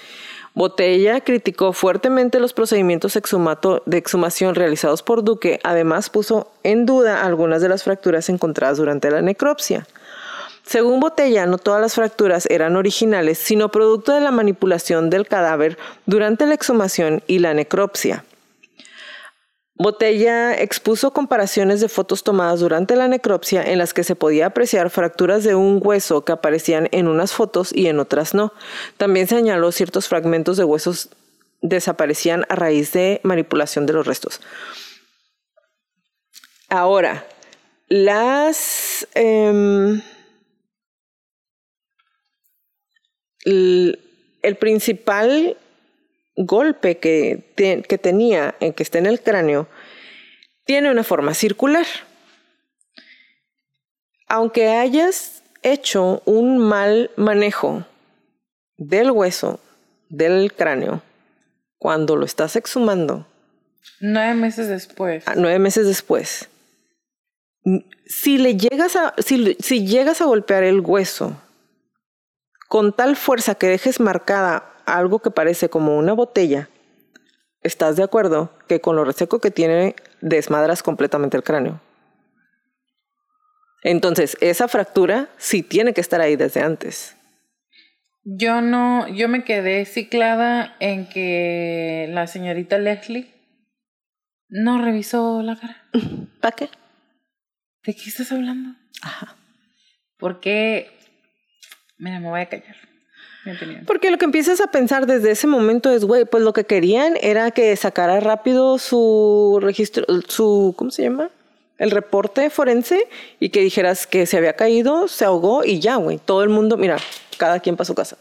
Botella criticó fuertemente los procedimientos de exhumación realizados por Duque, además puso en duda algunas de las fracturas encontradas durante la necropsia. Según Botella, no todas las fracturas eran originales, sino producto de la manipulación del cadáver durante la exhumación y la necropsia. Botella expuso comparaciones de fotos tomadas durante la necropsia en las que se podía apreciar fracturas de un hueso que aparecían en unas fotos y en otras no. También señaló ciertos fragmentos de huesos desaparecían a raíz de manipulación de los restos. Ahora, las... Em, el, principal golpe que, que tenía, en que está en el cráneo, tiene una forma circular. Aunque hayas hecho un mal manejo del hueso, del cráneo, cuando lo estás exhumando. Nueve meses después. Ah, nueve meses después. Si le llegas a, si llegas a golpear el hueso con tal fuerza que dejes marcada algo que parece como una botella, ¿estás de acuerdo que con lo reseco que tiene desmadras completamente el cráneo? Entonces, esa fractura sí tiene que estar ahí desde antes. Yo no, yo me quedé ciclada en que la señorita Leslie no revisó la cara. ¿Para qué? ¿De qué estás hablando? Ajá. Porque Mira, me voy a callar. Porque lo que empiezas a pensar desde ese momento es, güey, pues lo que querían era que sacara rápido su registro, su, ¿cómo se llama? El reporte forense y que dijeras que se había caído, se ahogó y ya, güey. Todo el mundo, mira, cada quien para su casa.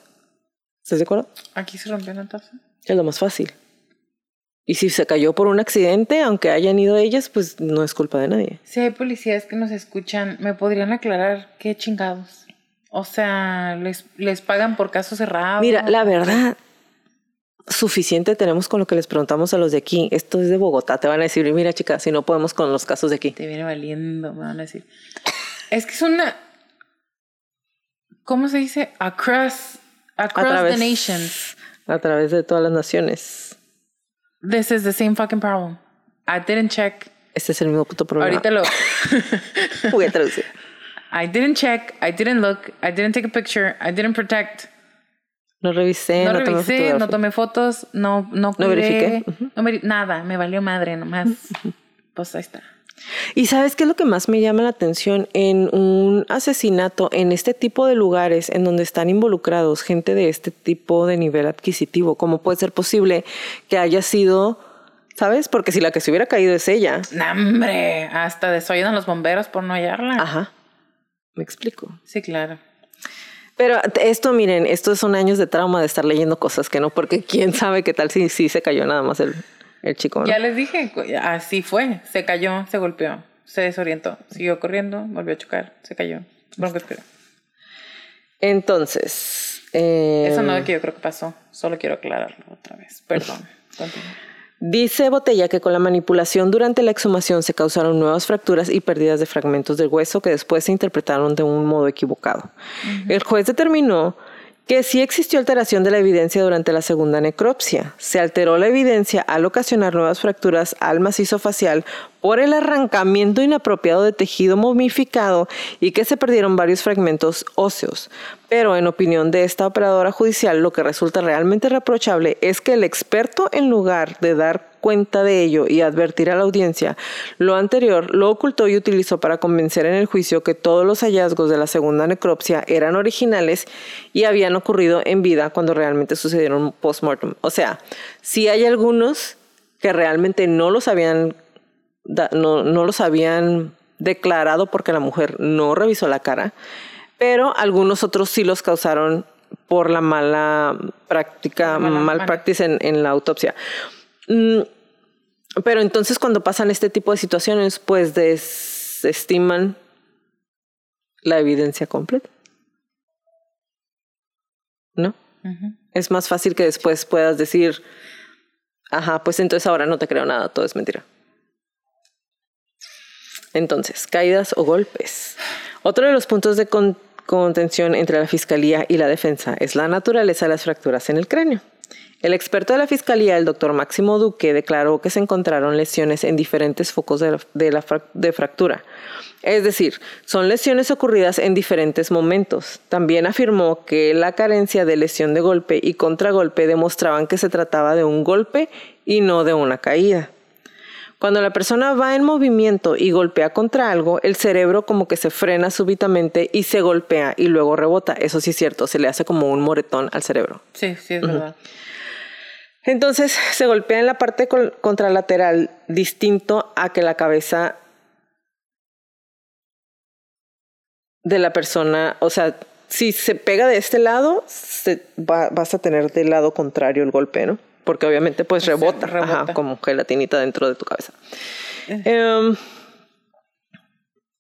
¿Estás de acuerdo? Aquí se rompió una taza. Es lo más fácil. Y si se cayó por un accidente, aunque hayan ido ellas, pues no es culpa de nadie. Si hay policías que nos escuchan, ¿me podrían aclarar qué chingados? O sea, les, les pagan por caso cerrado. Mira, la verdad, suficiente tenemos con lo que les preguntamos a los de aquí. Esto es de Bogotá. Te van a decir, mira, chica, si no podemos con los casos de aquí. Te viene valiendo, me van a decir. es que es una. ¿Cómo se dice? Across, across the nations. A través de todas las naciones. This is the same fucking problem. I didn't check. Este es el mismo puto problema. Ahorita lo. Voy a traducir. I didn't check, I didn't look, I didn't take a picture, I didn't protect. No revisé, no, no revisé, tomé no tomé fotos, no, no, no verifiqué. no nada, me valió madre nomás. pues ahí está. Y sabes qué es lo que más me llama la atención en un asesinato en este tipo de lugares en donde están involucrados gente de este tipo de nivel adquisitivo. ¿Cómo puede ser posible que haya sido, sabes? Porque si la que se hubiera caído es ella. ¡Hombre! Hasta desoyen los bomberos por no hallarla. Ajá. ¿Me explico? Sí, claro. Pero esto, miren, estos son años de trauma de estar leyendo cosas que no, porque quién sabe qué tal si, si se cayó nada más el, el chico. Ya les dije, así fue. Se cayó, se golpeó, se desorientó, siguió corriendo, volvió a chocar, se cayó. Bronco espera. Entonces. Eh, Eso no es lo que yo creo que pasó. Solo quiero aclararlo otra vez. Perdón. Dice Botella que con la manipulación durante la exhumación se causaron nuevas fracturas y pérdidas de fragmentos del hueso que después se interpretaron de un modo equivocado. El juez determinó que sí existió alteración de la evidencia durante la segunda necropsia. Se alteró la evidencia al ocasionar nuevas fracturas al macizo facial por el arrancamiento inapropiado de tejido momificado y que se perdieron varios fragmentos óseos. Pero en opinión de esta operadora judicial, lo que resulta realmente reprochable es que el experto, en lugar de dar cuenta de ello y advertir a la audiencia, lo anterior lo ocultó y utilizó para convencer en el juicio que todos los hallazgos de la segunda necropsia eran originales y habían ocurrido en vida cuando realmente sucedieron post-mortem. O sea, si hay algunos que realmente no los habían, no, no los habían declarado porque la mujer no revisó la cara, pero algunos otros sí los causaron por la mala práctica, mal práctica en, en, la autopsia. Pero entonces cuando pasan este tipo de situaciones, pues desestiman la evidencia completa. ¿No? Es más fácil que después puedas decir, ajá, pues entonces ahora no te creo nada, todo es mentira. Entonces, caídas o golpes. Otro de los puntos de contención entre la fiscalía y la defensa es la naturaleza de las fracturas en el cráneo. El experto de la Fiscalía, el doctor Máximo Duque, declaró que se encontraron lesiones en diferentes focos de, fractura. Es decir, son lesiones ocurridas en diferentes momentos. También afirmó que la carencia de lesión de golpe y contragolpe demostraban que se trataba de un golpe y no de una caída. Cuando la persona va en movimiento y golpea contra algo, el cerebro como que se frena súbitamente y se golpea y luego rebota. Eso sí es cierto, se le hace como un moretón al cerebro. Sí, sí, es verdad. Entonces se golpea en la parte contralateral distinto a que la cabeza de la persona, o sea, si se pega de este lado, vas a tener del lado contrario el golpe, ¿no? Porque obviamente pues rebota, como gelatinita dentro de tu cabeza. Eh. Em,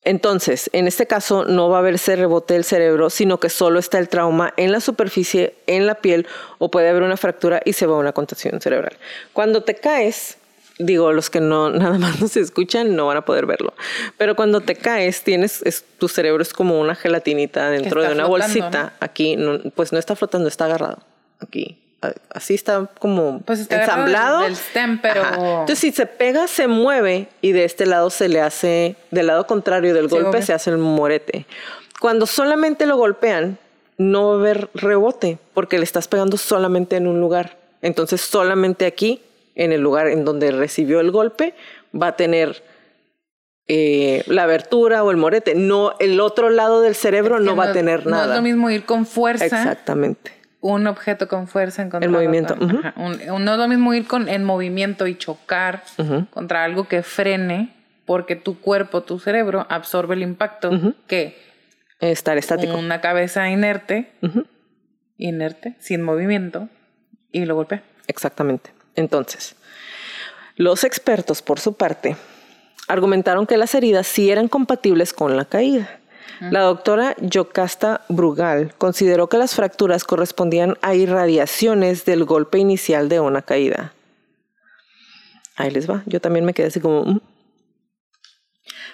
entonces, en este caso no va a haberse rebote del cerebro, sino que solo está el trauma en la superficie, en la piel, o puede haber una fractura y se va a una contusión cerebral. Cuando te caes, digo, los que no nada más nos escuchan no van a poder verlo, pero cuando te caes, tienes, tu cerebro es como una gelatinita dentro de una bolsita. Aquí, pues no está flotando, está agarrado. Aquí así está como pues ensamblado. Del stem, pero... Entonces, si se pega, se mueve y de este lado se le hace, del lado contrario del golpe, se hace el morete. Cuando solamente lo golpean, no va a haber rebote porque le estás pegando solamente en un lugar. Entonces, solamente aquí, en el lugar en donde recibió el golpe, va a tener eh, la abertura o el morete. No, el otro lado del cerebro no, va a tener nada. No es lo mismo ir con fuerza. Exactamente un objeto con fuerza en contra el movimiento. no es lo mismo ir con, en movimiento y chocar contra algo que frene, porque tu cuerpo, tu cerebro absorbe el impacto que estar estático. Una cabeza inerte, inerte, sin movimiento, y lo golpea. Exactamente. Entonces, los expertos, por su parte, argumentaron que las heridas sí eran compatibles con la caída la doctora Yocasta Brugal consideró que las fracturas correspondían a irradiaciones del golpe inicial de una caída. Ahí les va. Yo también me quedé así como... Mm".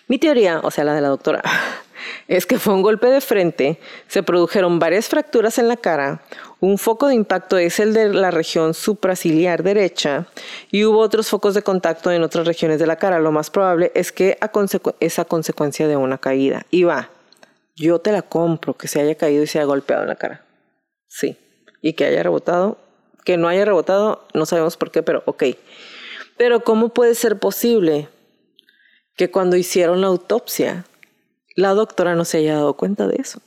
Mi teoría, o sea, la de la doctora, es que fue un golpe de frente, se produjeron varias fracturas en la cara, un foco de impacto es el de la región supraciliar derecha y hubo otros focos de contacto en otras regiones de la cara. Lo más probable es que a consecuencia de una caída. Y va, yo te la compro que se haya caído y se haya golpeado en la cara. Sí. Y que haya rebotado. Que no haya rebotado, no sabemos por qué, pero ok. Pero ¿cómo puede ser posible que cuando hicieron la autopsia, la doctora no se haya dado cuenta de eso?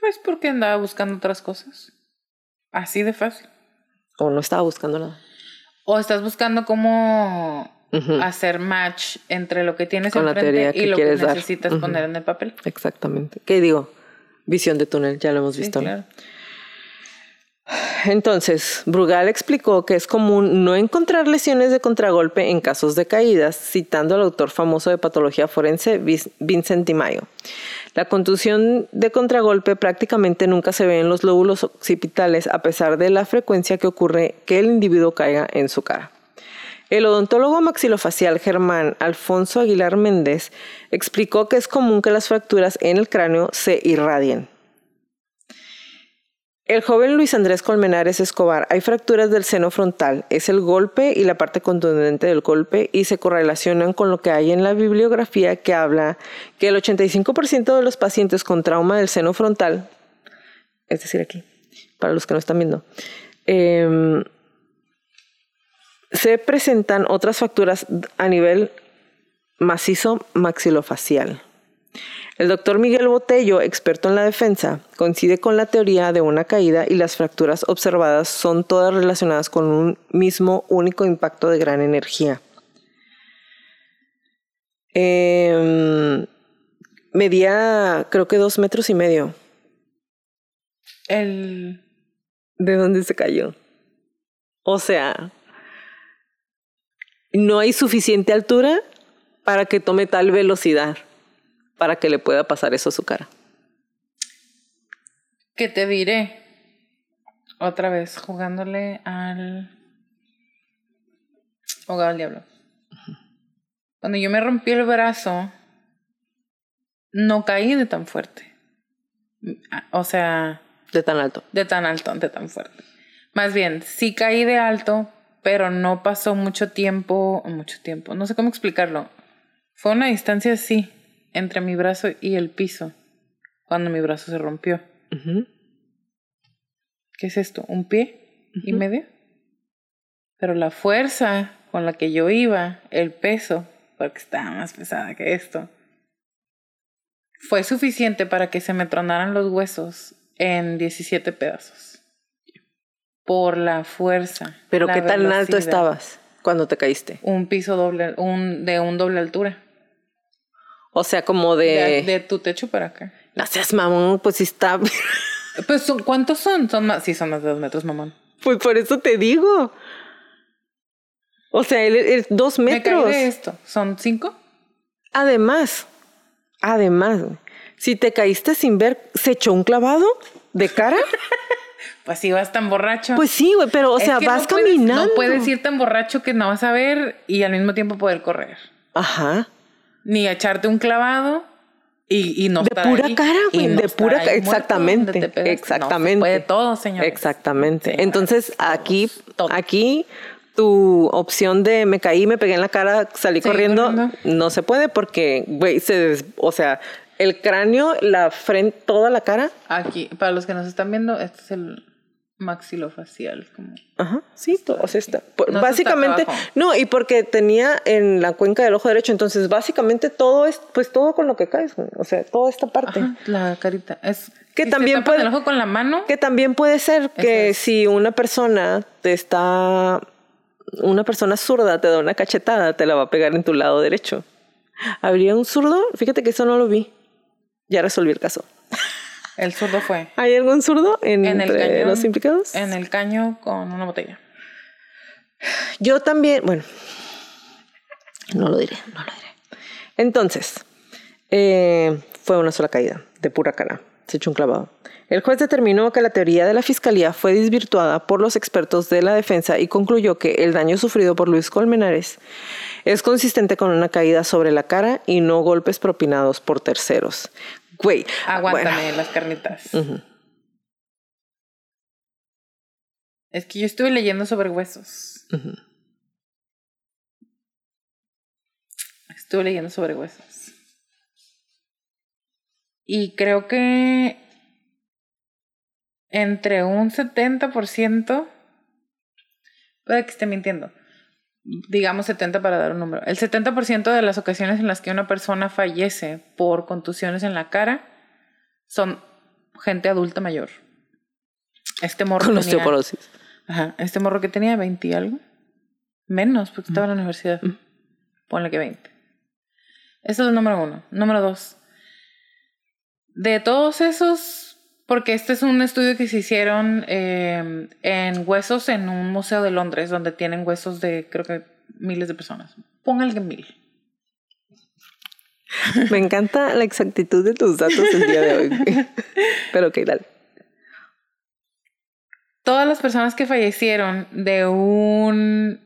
Pues porque andaba buscando otras cosas. Así de fácil. O no estaba buscando nada. O estás buscando cómo hacer match entre lo que tienes Con enfrente y lo que necesitas poner en el papel. Exactamente. ¿Qué digo? Visión de túnel, ya lo hemos visto. claro. Entonces, Brugal explicó que es común no encontrar lesiones de contragolpe en casos de caídas, citando al autor famoso de patología forense Vincent Di Maio. La contusión de contragolpe prácticamente nunca se ve en los lóbulos occipitales a pesar de la frecuencia que ocurre que el individuo caiga en su cara. El odontólogo maxilofacial germán Alfonso Aguilar Méndez explicó que es común que las fracturas en el cráneo se irradien. El joven Luis Andrés Colmenares Escobar, hay fracturas del seno frontal, es el golpe y la parte contundente del golpe y se correlacionan con lo que hay en la bibliografía que habla que el 85% de los pacientes con trauma del seno frontal, es decir aquí, para los que no están viendo, em, se presentan otras fracturas a nivel macizo maxilofacial. El doctor Miguel Botello, experto en la defensa, coincide con la teoría de una caída y las fracturas observadas son todas relacionadas con un mismo único impacto de gran energía. Em, medía creo que dos metros y medio. El... ¿De dónde se cayó? O sea, no hay suficiente altura para que tome tal velocidad para que le pueda pasar eso a su cara. ¿Qué te diré? Otra vez, jugándole al... Hogado al diablo. Cuando yo me rompí el brazo, no caí de tan fuerte. O sea... De tan alto. De tan alto, de tan fuerte. Más bien, sí caí de alto, pero no pasó mucho tiempo, mucho tiempo, no sé cómo explicarlo. Fue una distancia así, entre mi brazo y el piso cuando mi brazo se rompió. ¿Qué es esto? ¿Un pie y medio? Pero la fuerza con la que yo iba, el peso, porque estaba más pesada que esto, fue suficiente para que se me tronaran los huesos en 17 pedazos. Por la fuerza. ¿Pero qué tan alto estabas cuando te caíste? Un piso doble, un, de un doble altura. O sea, como de... De, tu techo para acá. No seas mamón, pues sí está... Pues, ¿cuántos son? Son más... Sí, son más de dos metros, mamón. Pues por eso te digo. O sea, dos metros. Me caí de esto. ¿Son cinco? Además, además, si te caíste sin ver, ¿se echó un clavado de cara? pues si vas tan borracho. Pues sí, güey, pero o sea, vas caminando. no puedes ir tan borracho que no vas a ver y al mismo tiempo poder correr. Ajá ni echarte un clavado y, y no de pura cara, güey, de pura cara, exactamente, exactamente. puede todo, señor. Exactamente. Entonces, aquí, aquí tu opción de me caí, me pegué en la cara, salí corriendo, no se puede porque, güey, se, o sea, el cráneo, la frente, toda la cara. Aquí, para los que nos están viendo, este es el maxilofacial. Como Ajá, sí, o sea, está. básicamente, no, y porque tenía en la cuenca del ojo derecho, entonces básicamente todo es, pues todo con lo que caes, o sea, toda esta parte. la carita. Es que también puede. el ojo con la mano. Que también puede ser que si una persona te está. Una persona zurda te da una cachetada, te la va a pegar en tu lado derecho. ¿Habría un zurdo? Fíjate que eso no lo vi. Ya resolví el caso. El zurdo fue. ¿Hay algún zurdo en, el los implicados? En el caño con una botella. Yo también, bueno, no lo diré, no lo diré. Entonces, eh, fue una sola caída, de pura cara. Se echó un clavado. El juez determinó que la teoría de la fiscalía fue desvirtuada por los expertos de la defensa y concluyó que el daño sufrido por Luis Colmenares es consistente con una caída sobre la cara y no golpes propinados por terceros. Güey. Aguántame las carnitas. Es que yo estuve leyendo sobre huesos. Estuve leyendo sobre huesos. Y creo que entre un 70%, puede que esté mintiendo, digamos 70 para dar un número, el 70% de las ocasiones en las que una persona fallece por contusiones en la cara son gente adulta mayor. Este morro Con osteoporosis. Ajá, este morro que tenía 20 y algo. Menos, porque estaba en la universidad. Ponle que 20. Eso es el número uno. Número dos. De todos esos, porque este es un estudio que se hicieron eh, en huesos en un museo de Londres, donde tienen huesos de creo que miles de personas. Póngale que mil. Me encanta la exactitud de tus datos el día de hoy. Pero ok, dale. Todas las personas que fallecieron de un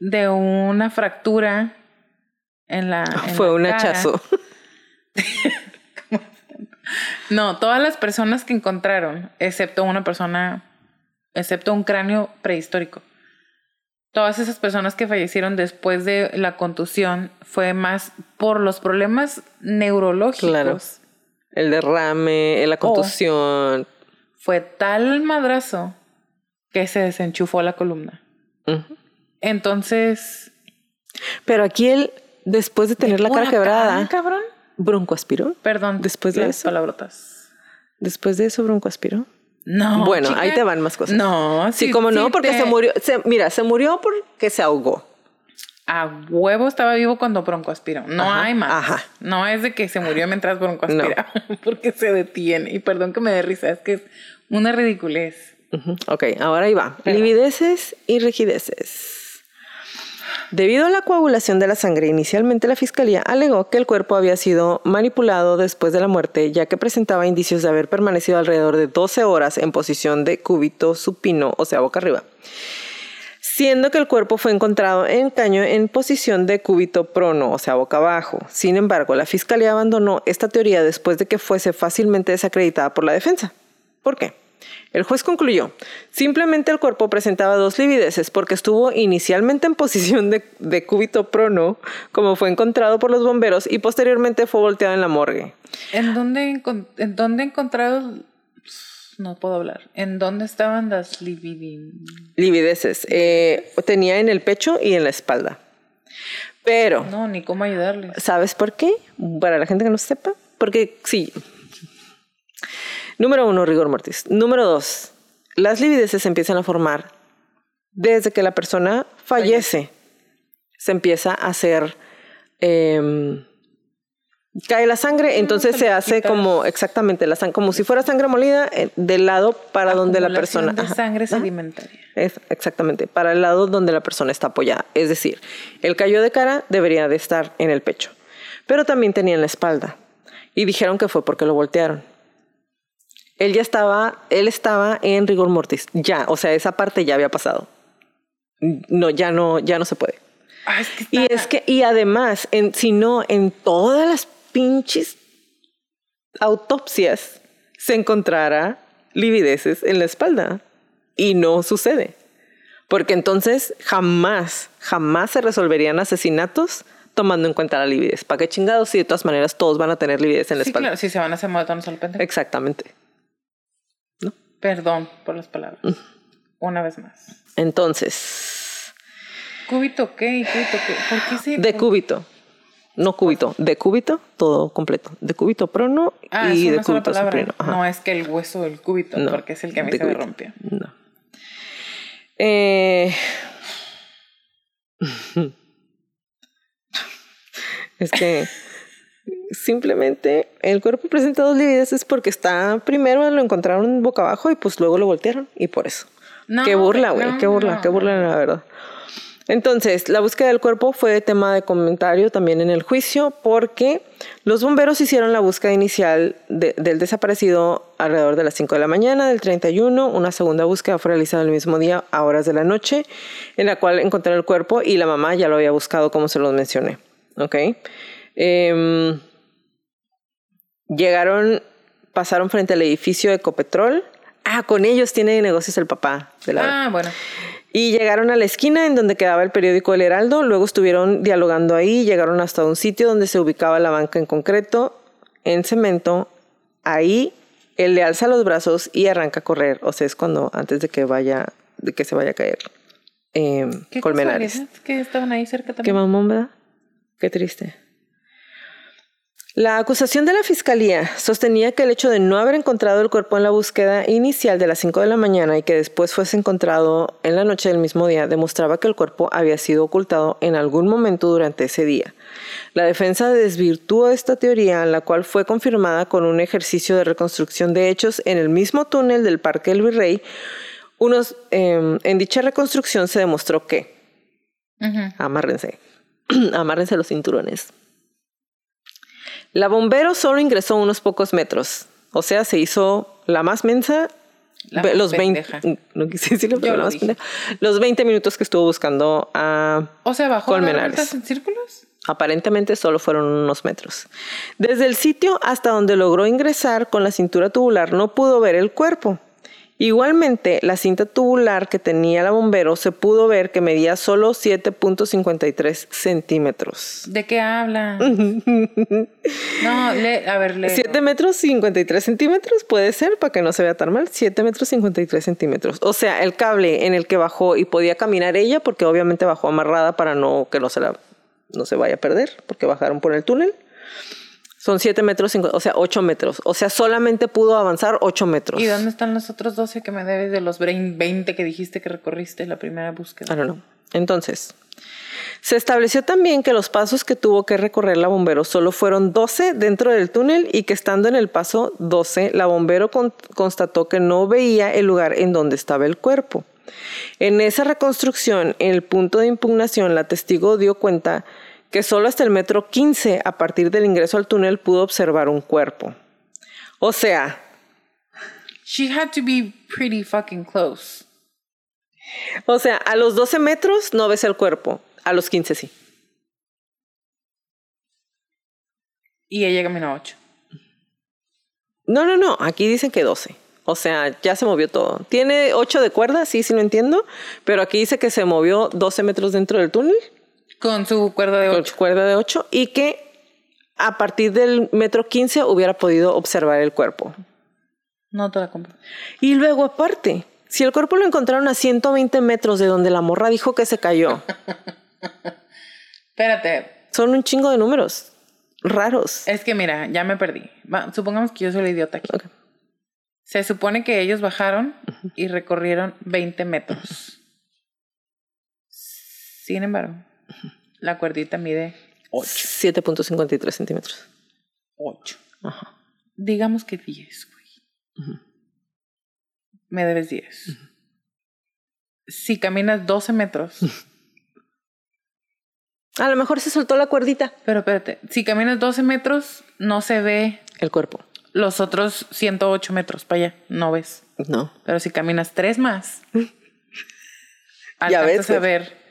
de una fractura en la. en Fue la un cara. hachazo. No, todas las personas que encontraron, excepto una persona, excepto un cráneo prehistórico. Todas esas personas que fallecieron después de la contusión fue más por los problemas neurológicos. Claro. El derrame, Oh. la contusión. Fue tal madrazo que se desenchufó la columna. Entonces. Pero aquí él, después de tener la cara ¡Huracán, quebrada, cabrón. Broncoaspiró. Perdón. Después de las eso. palabrotas. Después de eso, broncoaspiró. No. bueno, chica. ahí te van más cosas. No, Sí, como no, porque te- se murió. se- mira, se murió porque se ahogó. A huevo estaba vivo cuando broncoaspiró. No Ajá, hay más. ajá. No es de que se murió mientras broncoaspiraba, porque se detiene. Y perdón que me dé risa, es que es una ridiculez. Ujú, Ok, ahora ahí va. Pero- Livideces y rigideces. Debido a la coagulación de la sangre, inicialmente la fiscalía alegó que el cuerpo había sido manipulado después de la muerte, ya que presentaba indicios de haber permanecido alrededor de 12 horas en posición de cúbito supino, o sea, boca arriba. Siendo que el cuerpo fue encontrado en caño en posición de cúbito prono, o sea, boca abajo. Sin embargo, la fiscalía abandonó esta teoría después de que fuese fácilmente desacreditada por la defensa. ¿Por qué? El juez concluyó, simplemente el cuerpo presentaba dos livideces porque estuvo inicialmente en posición de, de cúbito prono, como fue encontrado por los bomberos, y posteriormente fue volteado en la morgue. ¿En dónde, en dónde encontraron? No puedo hablar. ¿En dónde estaban las lividin? Livideces. eh, tenía en el pecho y en la espalda. Pero, No, ni cómo ayudarles. ¿sabes por qué? Para la gente que no sepa. Porque sí. Número uno, rigor mortis. Número dos, las livideces se empiezan a formar desde que la persona fallece. Se empieza a hacer. em, cae la sangre, entonces se hace como exactamente la sangre, como si fuera sangre molida eh, del lado para donde la persona. de sangre ajá. sedimentaria. Es- exactamente, para el lado donde la persona está apoyada. Es decir, el callo de cara debería de estar en el pecho, pero también tenía en la espalda. Y dijeron que fue porque lo voltearon. Él ya estaba, él estaba en rigor mortis, ya, o sea, esa parte ya había pasado. No, ya no, ya no se puede. Ah, es que Y es que, y además, en, si no, en todas las pinches autopsias se encontrara livideces en la espalda. Y no sucede. Porque entonces jamás, jamás se resolverían asesinatos tomando en cuenta la lividez. ¿Para qué chingados? Si de todas maneras todos van a tener lividez en la Sí, espalda. claro, si se van a hacer maratones al pendejo. Exactamente. Perdón por las palabras. Una vez más. Entonces, ¿Cúbito qué? ¿Cúbito qué? ¿Por qué se...? de cúbito. No cúbito, de cúbito, todo completo. De cúbito prono Ah, y es de cúbito. Ajá. No es que el hueso del cúbito, No, porque es el que a mí se me rompió. No. Eh, es que simplemente el cuerpo presenta dos livideces porque está primero lo encontraron boca abajo y pues luego lo voltearon y por eso. No, qué burla, güey, no, qué burla, no, qué burla la verdad. Entonces, la búsqueda del cuerpo fue tema de comentario también en el juicio porque los bomberos hicieron la búsqueda inicial de- del desaparecido alrededor de las 5 de la mañana del 31. Una segunda búsqueda fue realizada el mismo día a horas de la noche, en la cual encontraron el cuerpo y la mamá ya lo había buscado como se los mencioné. ¿Ok? Em, llegaron, pasaron frente al edificio de Ecopetrol. Ah, con ellos tiene negocios el papá de la Ah, bueno. y llegaron a la esquina en donde quedaba el periódico El Heraldo, luego estuvieron dialogando ahí, llegaron hasta un sitio donde se ubicaba la banca en concreto, en cemento. Ahí él le alza los brazos y arranca a correr, o sea, es cuando antes de que vaya, de que se vaya a caer eh, ¿Qué Colmenares. que estaban ahí cerca Qué también? mamón, ¿verdad? Qué triste. La acusación de la fiscalía sostenía que el hecho de no haber encontrado el cuerpo en la búsqueda inicial de las 5 de la mañana y que después fuese encontrado en la noche del mismo día demostraba que el cuerpo había sido ocultado en algún momento durante ese día. La defensa desvirtuó esta teoría, la cual fue confirmada con un ejercicio de reconstrucción de hechos en el mismo túnel del Parque del Virrey. Unos, eh, en dicha reconstrucción se demostró que Ujú. Amárrense. Amárrense los cinturones. La bombero solo ingresó unos pocos metros. O sea, se hizo la más mensa La los 20, pendeja. no quise decirlo, pero Yo la lo más dije. pendeja. los 20 minutos que estuvo buscando a O sea, bajó Colmenares. en círculos. Aparentemente solo fueron unos metros. Desde el sitio hasta donde logró ingresar con la cintura tubular no pudo ver el cuerpo. Igualmente, la cinta tubular que tenía la bombero se pudo ver que medía solo 7.53 centímetros. ¿De qué habla? no, le, a ver, le. 7 metros 53 centímetros puede ser para que no se vea tan mal. 7 metros 53 centímetros. O sea, el cable en el que bajó y podía caminar ella, porque obviamente bajó amarrada para no que no se la no se vaya a perder, porque bajaron por el túnel. Son 7 metros, o sea, 8 metros. O sea, solamente pudo avanzar 8 metros. ¿Y dónde están los otros 12 que me debes de los 20 que dijiste que recorriste la primera búsqueda? I don't know. Entonces, se estableció también que los pasos que tuvo que recorrer la bombero solo fueron 12 dentro del túnel y que estando en el paso 12, la bombero con- constató que no veía el lugar en donde estaba el cuerpo. En esa reconstrucción, en el punto de impugnación, la testigo dio cuenta que solo hasta el metro 15, a partir del ingreso al túnel, pudo observar un cuerpo. O sea, She had to be pretty fucking close. o sea, a los 12 metros no ves el cuerpo, a los 15 sí. Y ella caminó 8. No, no, no, aquí dicen que 12. O sea, ya se movió todo. Tiene 8 de cuerda, sí, sí lo entiendo, pero aquí dice que se movió 12 metros dentro del túnel, Con su cuerda de con 8. cuerda de 8, y que a partir del metro 15 hubiera podido observar el cuerpo. No te la compro. Y luego aparte, si el cuerpo lo encontraron a 120 metros de donde la morra dijo que se cayó, Espérate. son un chingo de números raros. Es que mira, ya me perdí. Va, supongamos que yo soy la idiota aquí. Ok. Se supone que ellos bajaron y recorrieron 20 metros. Sin embargo, la cuerdita mide 8. 7.53 centímetros. 8. Ajá. Digamos que 10, güey. Me debes 10. Si caminas 12 metros, A lo mejor se soltó la cuerdita. pero espérate, si caminas 12 metros, no se ve El cuerpo. los otros 108 metros para allá, no ves. No. Pero si caminas 3 más, Ya ves, a ver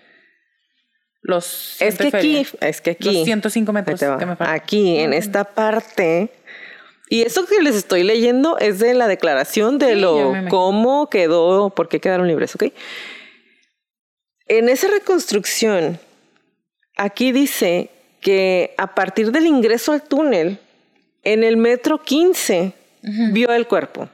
los... Es que aquí, es que aquí. Los 105 Ahí metros que me. Aquí, en esta parte. Y esto que les estoy leyendo es de la declaración de Sí, lo me cómo quedó, por qué quedaron libres, ¿ok? En esa reconstrucción, aquí dice que a partir del ingreso al túnel, en el metro 15, vio el cuerpo.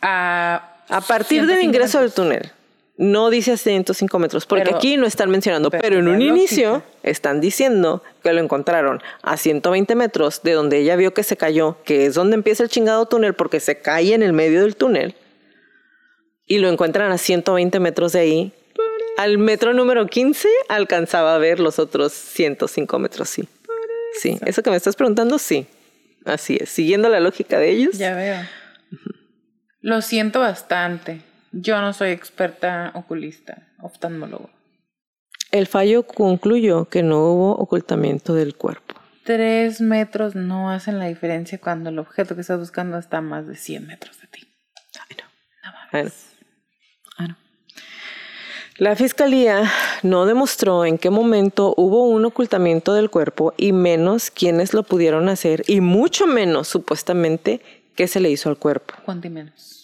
A, A partir del 105 ingreso metros. del túnel. No dice a 105 metros, porque Pero- aquí no están mencionando, pero pero, en un inicio están diciendo que lo encontraron a 120 metros de donde ella vio que se cayó, que es donde empieza el chingado túnel, porque se cae en el medio del túnel, y lo encuentran a 120 metros de ahí. Al metro número 15 alcanzaba a ver los otros 105 metros, sí. Sí, eso que me estás preguntando, sí. Así es, siguiendo la lógica de ellos. Ya veo. Lo siento bastante. Yo no soy experta oculista, oftalmólogo. El fallo concluyó que no hubo ocultamiento del cuerpo. Tres metros no hacen la diferencia cuando el objeto que estás buscando está a más de 100 metros de ti. Ay, no. No mames. Bueno. No. La fiscalía no demostró en qué momento hubo un ocultamiento del cuerpo y menos quiénes lo pudieron hacer y mucho menos supuestamente qué se le hizo al cuerpo. ¿Cuánto y menos?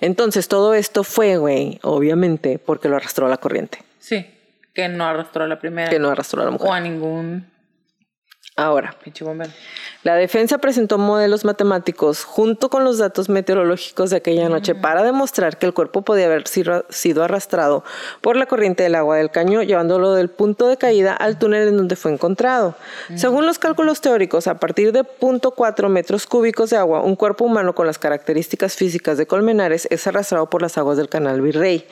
Entonces todo esto fue, güey, obviamente porque lo arrastró la corriente, Sí, que no arrastró a la primera. que no arrastró a la mujer. O a ningún Ahora. La defensa presentó modelos matemáticos junto con los datos meteorológicos de aquella noche para demostrar que el cuerpo podía haber sido sido arrastrado por la corriente del agua del caño, llevándolo del punto de caída al túnel en donde fue encontrado. Según los cálculos teóricos, a partir de 0.4 metros cúbicos de agua, un cuerpo humano con las características físicas de Colmenares es arrastrado por las aguas del canal Virrey.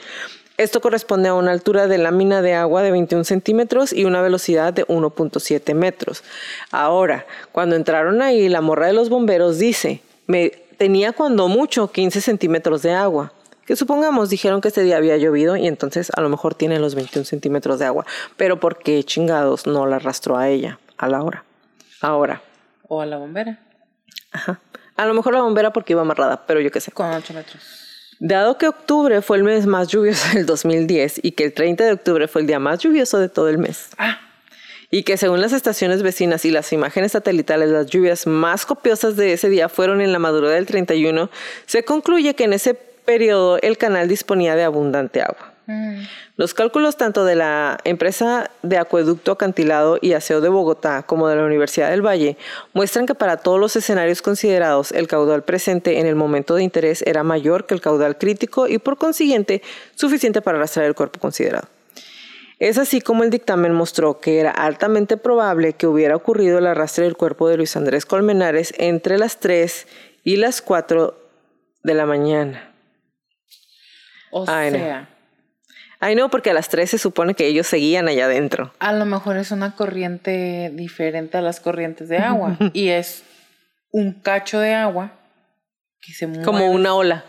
Esto corresponde a una altura de lámina de agua de 21 centímetros y una velocidad de 1.7 metros. Ahora, cuando entraron ahí, la morra de los bomberos dice, me tenía cuando mucho 15 centímetros de agua. Que supongamos dijeron que ese día había llovido y entonces a lo mejor tiene los 21 centímetros de agua. Pero ¿por qué chingados no la arrastró a ella a la hora? Ahora, O a la bombera. ajá. A lo mejor la bombera porque iba amarrada, pero yo qué sé. Con 8 metros. Dado que octubre fue el mes más lluvioso del 2010 y que el 30 de octubre fue el día más lluvioso de todo el mes. Ah. Y que según las estaciones vecinas y las imágenes satelitales, las lluvias más copiosas de ese día fueron en la madrugada del 31, se concluye que en ese periodo el canal disponía de abundante agua. Mm. Los cálculos tanto de la empresa de acueducto acantilado y aseo de Bogotá como de la Universidad del Valle muestran que para todos los escenarios considerados el caudal presente en el momento de interés era mayor que el caudal crítico y por consiguiente suficiente para arrastrar el cuerpo considerado. Es así como el dictamen mostró que era altamente probable que hubiera ocurrido el arrastre del cuerpo de Luis Andrés Colmenares entre las 3 y las 4 de la mañana. O sea, Ay, no, porque a las tres se supone que ellos seguían allá adentro. A lo mejor es una corriente diferente a las corrientes de agua. y es un cacho de agua que se mueve. Como una ola.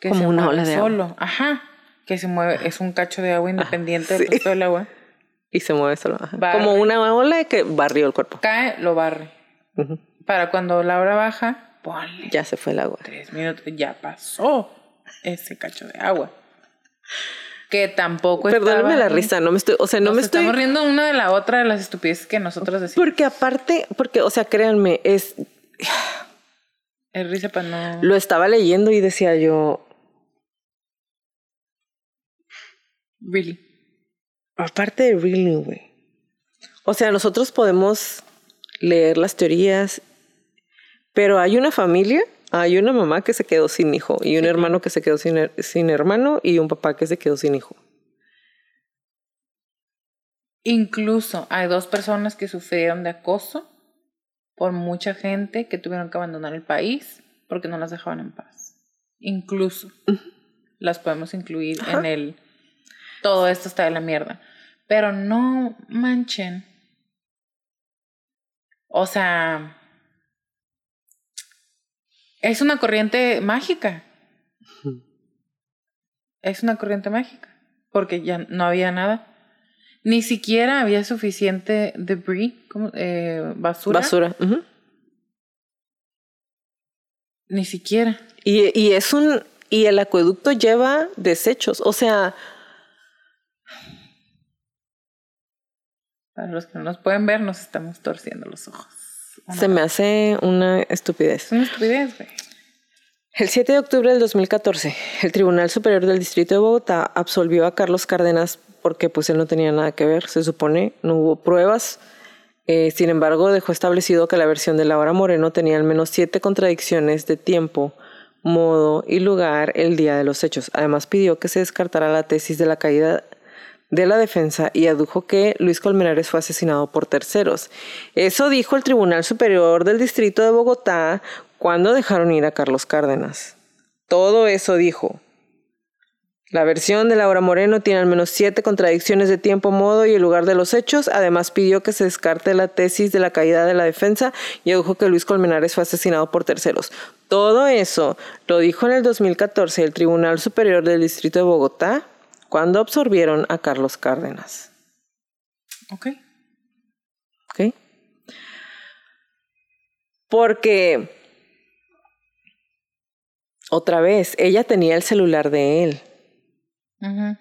Que Como se una mueve ola de solo. Ajá. Que se mueve. Es un cacho de agua independiente del resto del agua. Y se mueve solo. Como una ola que barrió el cuerpo. Cae, lo barre. Para cuando la hora baja, ponle. Ya se fue el agua. Tres minutos. Ya pasó ese cacho de agua. Que tampoco Perdóname estaba la risa, no me estoy, o sea, no Nos me estoy estamos riendo una de la otra de las estupideces que nosotros decimos. porque aparte, porque o sea, créanme, es Es risa para no. lo estaba leyendo y decía yo, Really. aparte de really, güey. O sea, nosotros podemos leer las teorías, pero hay una familia, hay una mamá que se quedó sin hijo y un hermano que se quedó sin, her- sin hermano y un papá que se quedó sin hijo. Incluso hay dos personas que sufrieron de acoso por mucha gente que tuvieron que abandonar el país porque no las dejaban en paz. Incluso las podemos incluir en el todo esto está de la mierda. Pero no manchen. O sea, es una corriente mágica. Es una corriente mágica. Porque ya no había nada. Ni siquiera había suficiente debris. Eh, basura. Basura. Ni siquiera. Y, y es un y el acueducto lleva desechos, o sea, Para los que no nos pueden ver, nos estamos torciendo los ojos. Se me hace una estupidez. Es una estupidez, güey. El 7 de octubre del 2014, el Tribunal Superior del Distrito de Bogotá absolvió a Carlos Cárdenas porque pues él no tenía nada que ver, se supone, no hubo pruebas. Eh, sin embargo, dejó establecido que la versión de Laura Moreno tenía al menos siete contradicciones de tiempo, modo y lugar el día de los hechos. Además, pidió que se descartara la tesis de la caída de la defensa y adujo que Luis Colmenares fue asesinado por terceros. Eso dijo el Tribunal Superior del Distrito de Bogotá cuando dejaron ir a Carlos Cárdenas. Todo eso dijo. La versión de Laura Moreno tiene al menos siete contradicciones de tiempo, modo y el lugar de los hechos. Además, pidió que se descarte la tesis de la caída de la defensa y adujo que Luis Colmenares fue asesinado por terceros. Todo eso lo dijo en el 2014 el Tribunal Superior del Distrito de Bogotá cuando absorbieron a Carlos Cárdenas. Ok. ¿Ok? Porque, otra vez, ella tenía el celular de él. Ujú.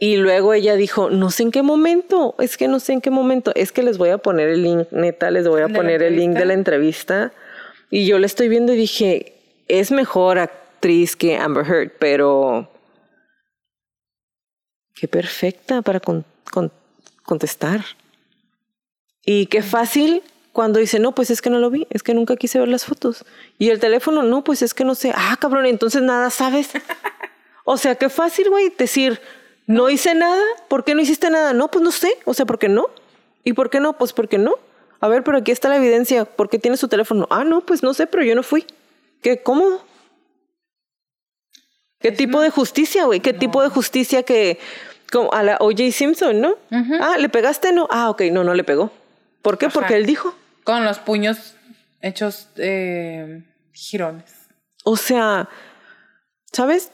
Y luego ella dijo, no sé en qué momento, es que no sé en qué momento, es que les voy a poner el link, neta, les voy a ¿De la poner el link de la entrevista. Y yo le estoy viendo y dije, es mejor actriz que Amber Heard, pero qué perfecta para con- con- contestar. Y qué fácil cuando dice, no, pues es que no lo vi, es que nunca quise ver las fotos. Y el teléfono, no, pues es que no sé. Ah, cabrón, entonces nada sabes. O sea, qué fácil, güey, decir, no hice nada, ¿por qué no hiciste nada? No, pues no sé, o sea, ¿por qué no? ¿Y por qué no? Pues porque no. A ver, pero aquí está la evidencia, ¿por qué tienes tu teléfono? Ah, no, pues no sé, pero yo no fui. Qué cómodo. ¿Qué tipo de justicia, güey? ¿Qué tipo de justicia que, como a la O.J. Simpson, ¿no? Ah, ¿le pegaste? No. Ah, ok, no, no le pegó. ¿Por qué? Ajá. Porque él dijo. Con los puños hechos eh, girones. O sea, ¿sabes?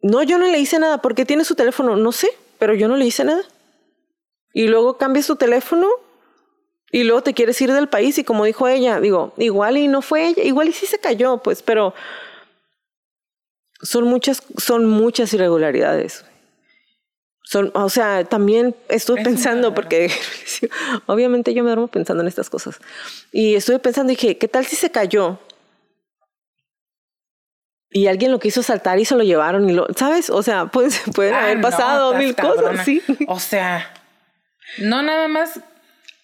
No, yo no le hice nada. ¿Por qué tiene su teléfono? No sé, pero yo no le hice nada. Y luego cambias tu teléfono y luego te quieres ir del país y como dijo ella, digo, igual y no fue ella, igual y sí se cayó, pues, pero son muchas, son muchas irregularidades. Son, o sea, también estuve Es pensando, porque obviamente yo me duermo pensando en estas cosas. Y estuve pensando dije, ¿qué tal si se cayó? Y alguien lo quiso saltar y se lo llevaron y lo, ¿sabes? O sea, pues pueden Ah, haber pasado mil cabrona. cosas, sí. O sea, no nada más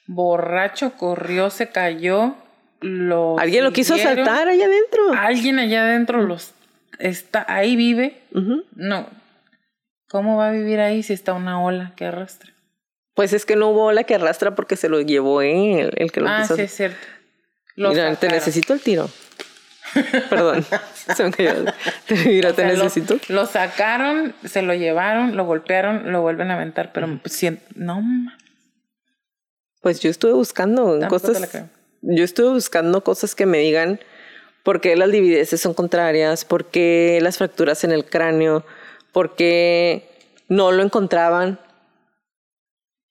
borracho corrió, se cayó, lo Alguien lo quiso saltar allá adentro. Alguien allá adentro los está ahí vive. No. ¿Cómo va a vivir ahí si está una ola que arrastra? Pues es que no hubo ola que arrastra porque se lo llevó él, el que lo Ah, quiso sí es cierto. Lo Mira, te necesito el tiro. Perdón. Se me cayó. Mira, O te sea, lo- necesito. Lo, sacaron, se lo llevaron, lo golpearon, lo vuelven a aventar, pero pues, sien- no, Pues yo estuve buscando tampoco cosas. Yo estuve buscando cosas que me digan por qué las divideces son contrarias, por qué las fracturas en el cráneo, por qué no lo encontraban.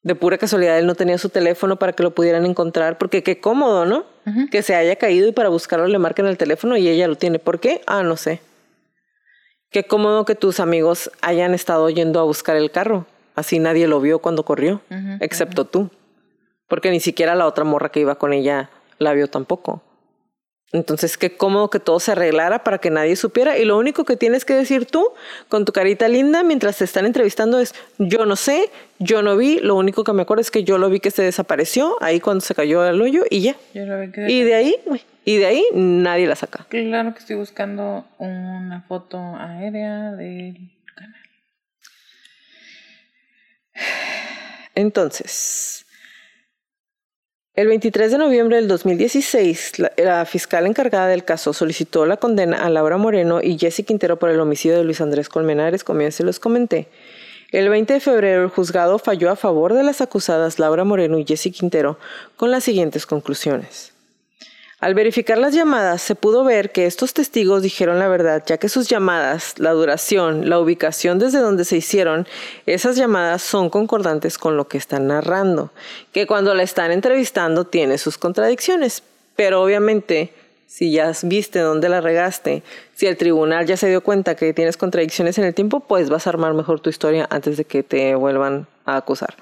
De pura casualidad él no tenía su teléfono para que lo pudieran encontrar, porque qué cómodo, ¿no? Que se haya caído y para buscarlo le marcan el teléfono y ella lo tiene. ¿Por qué? Ah, no sé. Qué cómodo que tus amigos hayan estado yendo a buscar el carro. Así nadie lo vio cuando corrió, excepto tú. Porque ni siquiera la otra morra que iba con ella la vio tampoco. Entonces, qué cómodo que todo se arreglara para que nadie supiera. Y lo único que tienes que decir tú, con tu carita linda, mientras te están entrevistando, es: Yo no sé, yo no vi. Lo único que me acuerdo es que yo lo vi que se desapareció ahí cuando se cayó al hoyo y ya. Yo lo vi que- Y de ahí, y de ahí nadie la saca. Claro que estoy buscando una foto aérea del canal. Entonces, el 23 de noviembre del 2016, la, la fiscal encargada del caso solicitó la condena a Laura Moreno y Jesse Quintero por el homicidio de Luis Andrés Colmenares, como ya se los comenté. El 20 de febrero, el juzgado falló a favor de las acusadas Laura Moreno y Jesse Quintero con las siguientes conclusiones. Al verificar las llamadas, se pudo ver que estos testigos dijeron la verdad, ya que sus llamadas, la duración, la ubicación desde donde se hicieron, esas llamadas son concordantes con lo que están narrando, que cuando la están entrevistando tiene sus contradicciones, pero obviamente si ya viste dónde la regaste, si el tribunal ya se dio cuenta que tienes contradicciones en el tiempo, pues vas a armar mejor tu historia antes de que te vuelvan a acusar.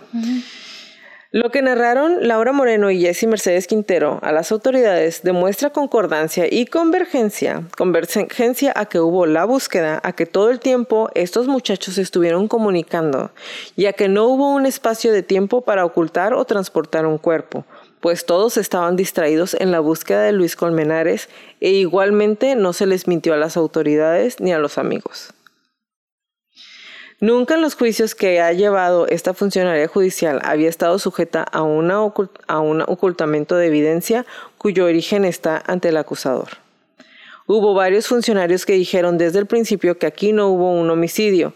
Lo que narraron Laura Moreno y Jesse Mercedes Quintero a las autoridades demuestra concordancia y convergencia, convergencia a que hubo la búsqueda, a que todo el tiempo estos muchachos estuvieron comunicando y a que no hubo un espacio de tiempo para ocultar o transportar un cuerpo, pues todos estaban distraídos en la búsqueda de Luis Colmenares e igualmente no se les mintió a las autoridades ni a los amigos. Nunca en los juicios que ha llevado esta funcionaria judicial había estado sujeta a, a un ocultamiento de evidencia cuyo origen está ante el acusador. Hubo varios funcionarios que dijeron desde el principio que aquí no hubo un homicidio.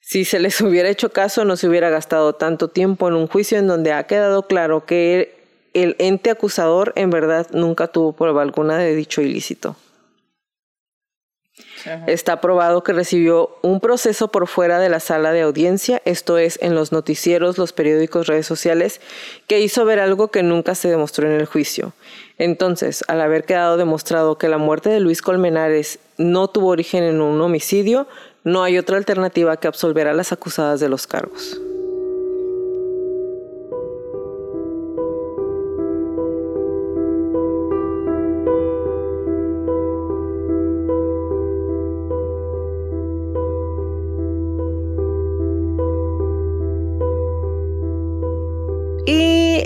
Si se les hubiera hecho caso, no se hubiera gastado tanto tiempo en un juicio en donde ha quedado claro que el ente acusador en verdad nunca tuvo prueba alguna de dicho ilícito. Está probado que recibió un proceso por fuera de la sala de audiencia, esto es, en los noticieros, los periódicos, redes sociales, que hizo ver algo que nunca se demostró en el juicio. Entonces, al haber quedado demostrado que la muerte de Luis Colmenares no tuvo origen en un homicidio, no hay otra alternativa que absolver a las acusadas de los cargos.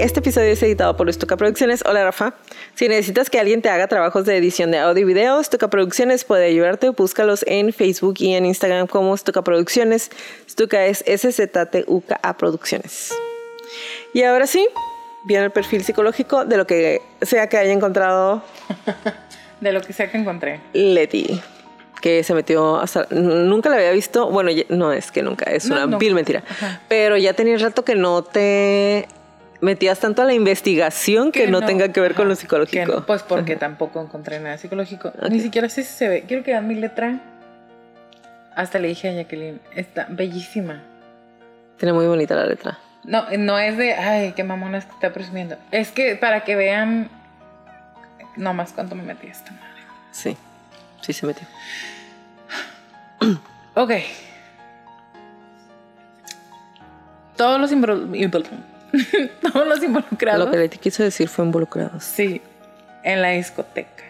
Este episodio es editado por Estuca Producciones. Hola Rafa. Si necesitas que alguien te haga trabajos de edición de audio y video, Estuca Producciones puede ayudarte. Búscalos en Facebook y en Instagram como Estuca Producciones. Estuca es S-Z-T-U-K-A Producciones. Y ahora sí, viene el perfil psicológico de lo que sea que haya encontrado De lo que sea que encontré. Leti. Que se metió hasta. Nunca la había visto. Bueno, ya- no es que nunca, es No, una no. vil mentira. Pero ya tenía rato que no te metías tanto a la investigación que, no, tenga que ver con lo psicológico. no, pues porque tampoco encontré nada psicológico. Ni siquiera sé si se ve. Quiero que vean mi letra. Hasta le dije a Jacqueline, está bellísima. Tiene muy bonita la letra. No, no es de, ay, qué mamona que está presumiendo. Es que para que vean nomás cuánto me metí esta madre. Sí, sí se metió. ok. Todos los, involucrados. Todos los involucrados. Lo que le quiso decir fue involucrados. Sí, en la discoteca.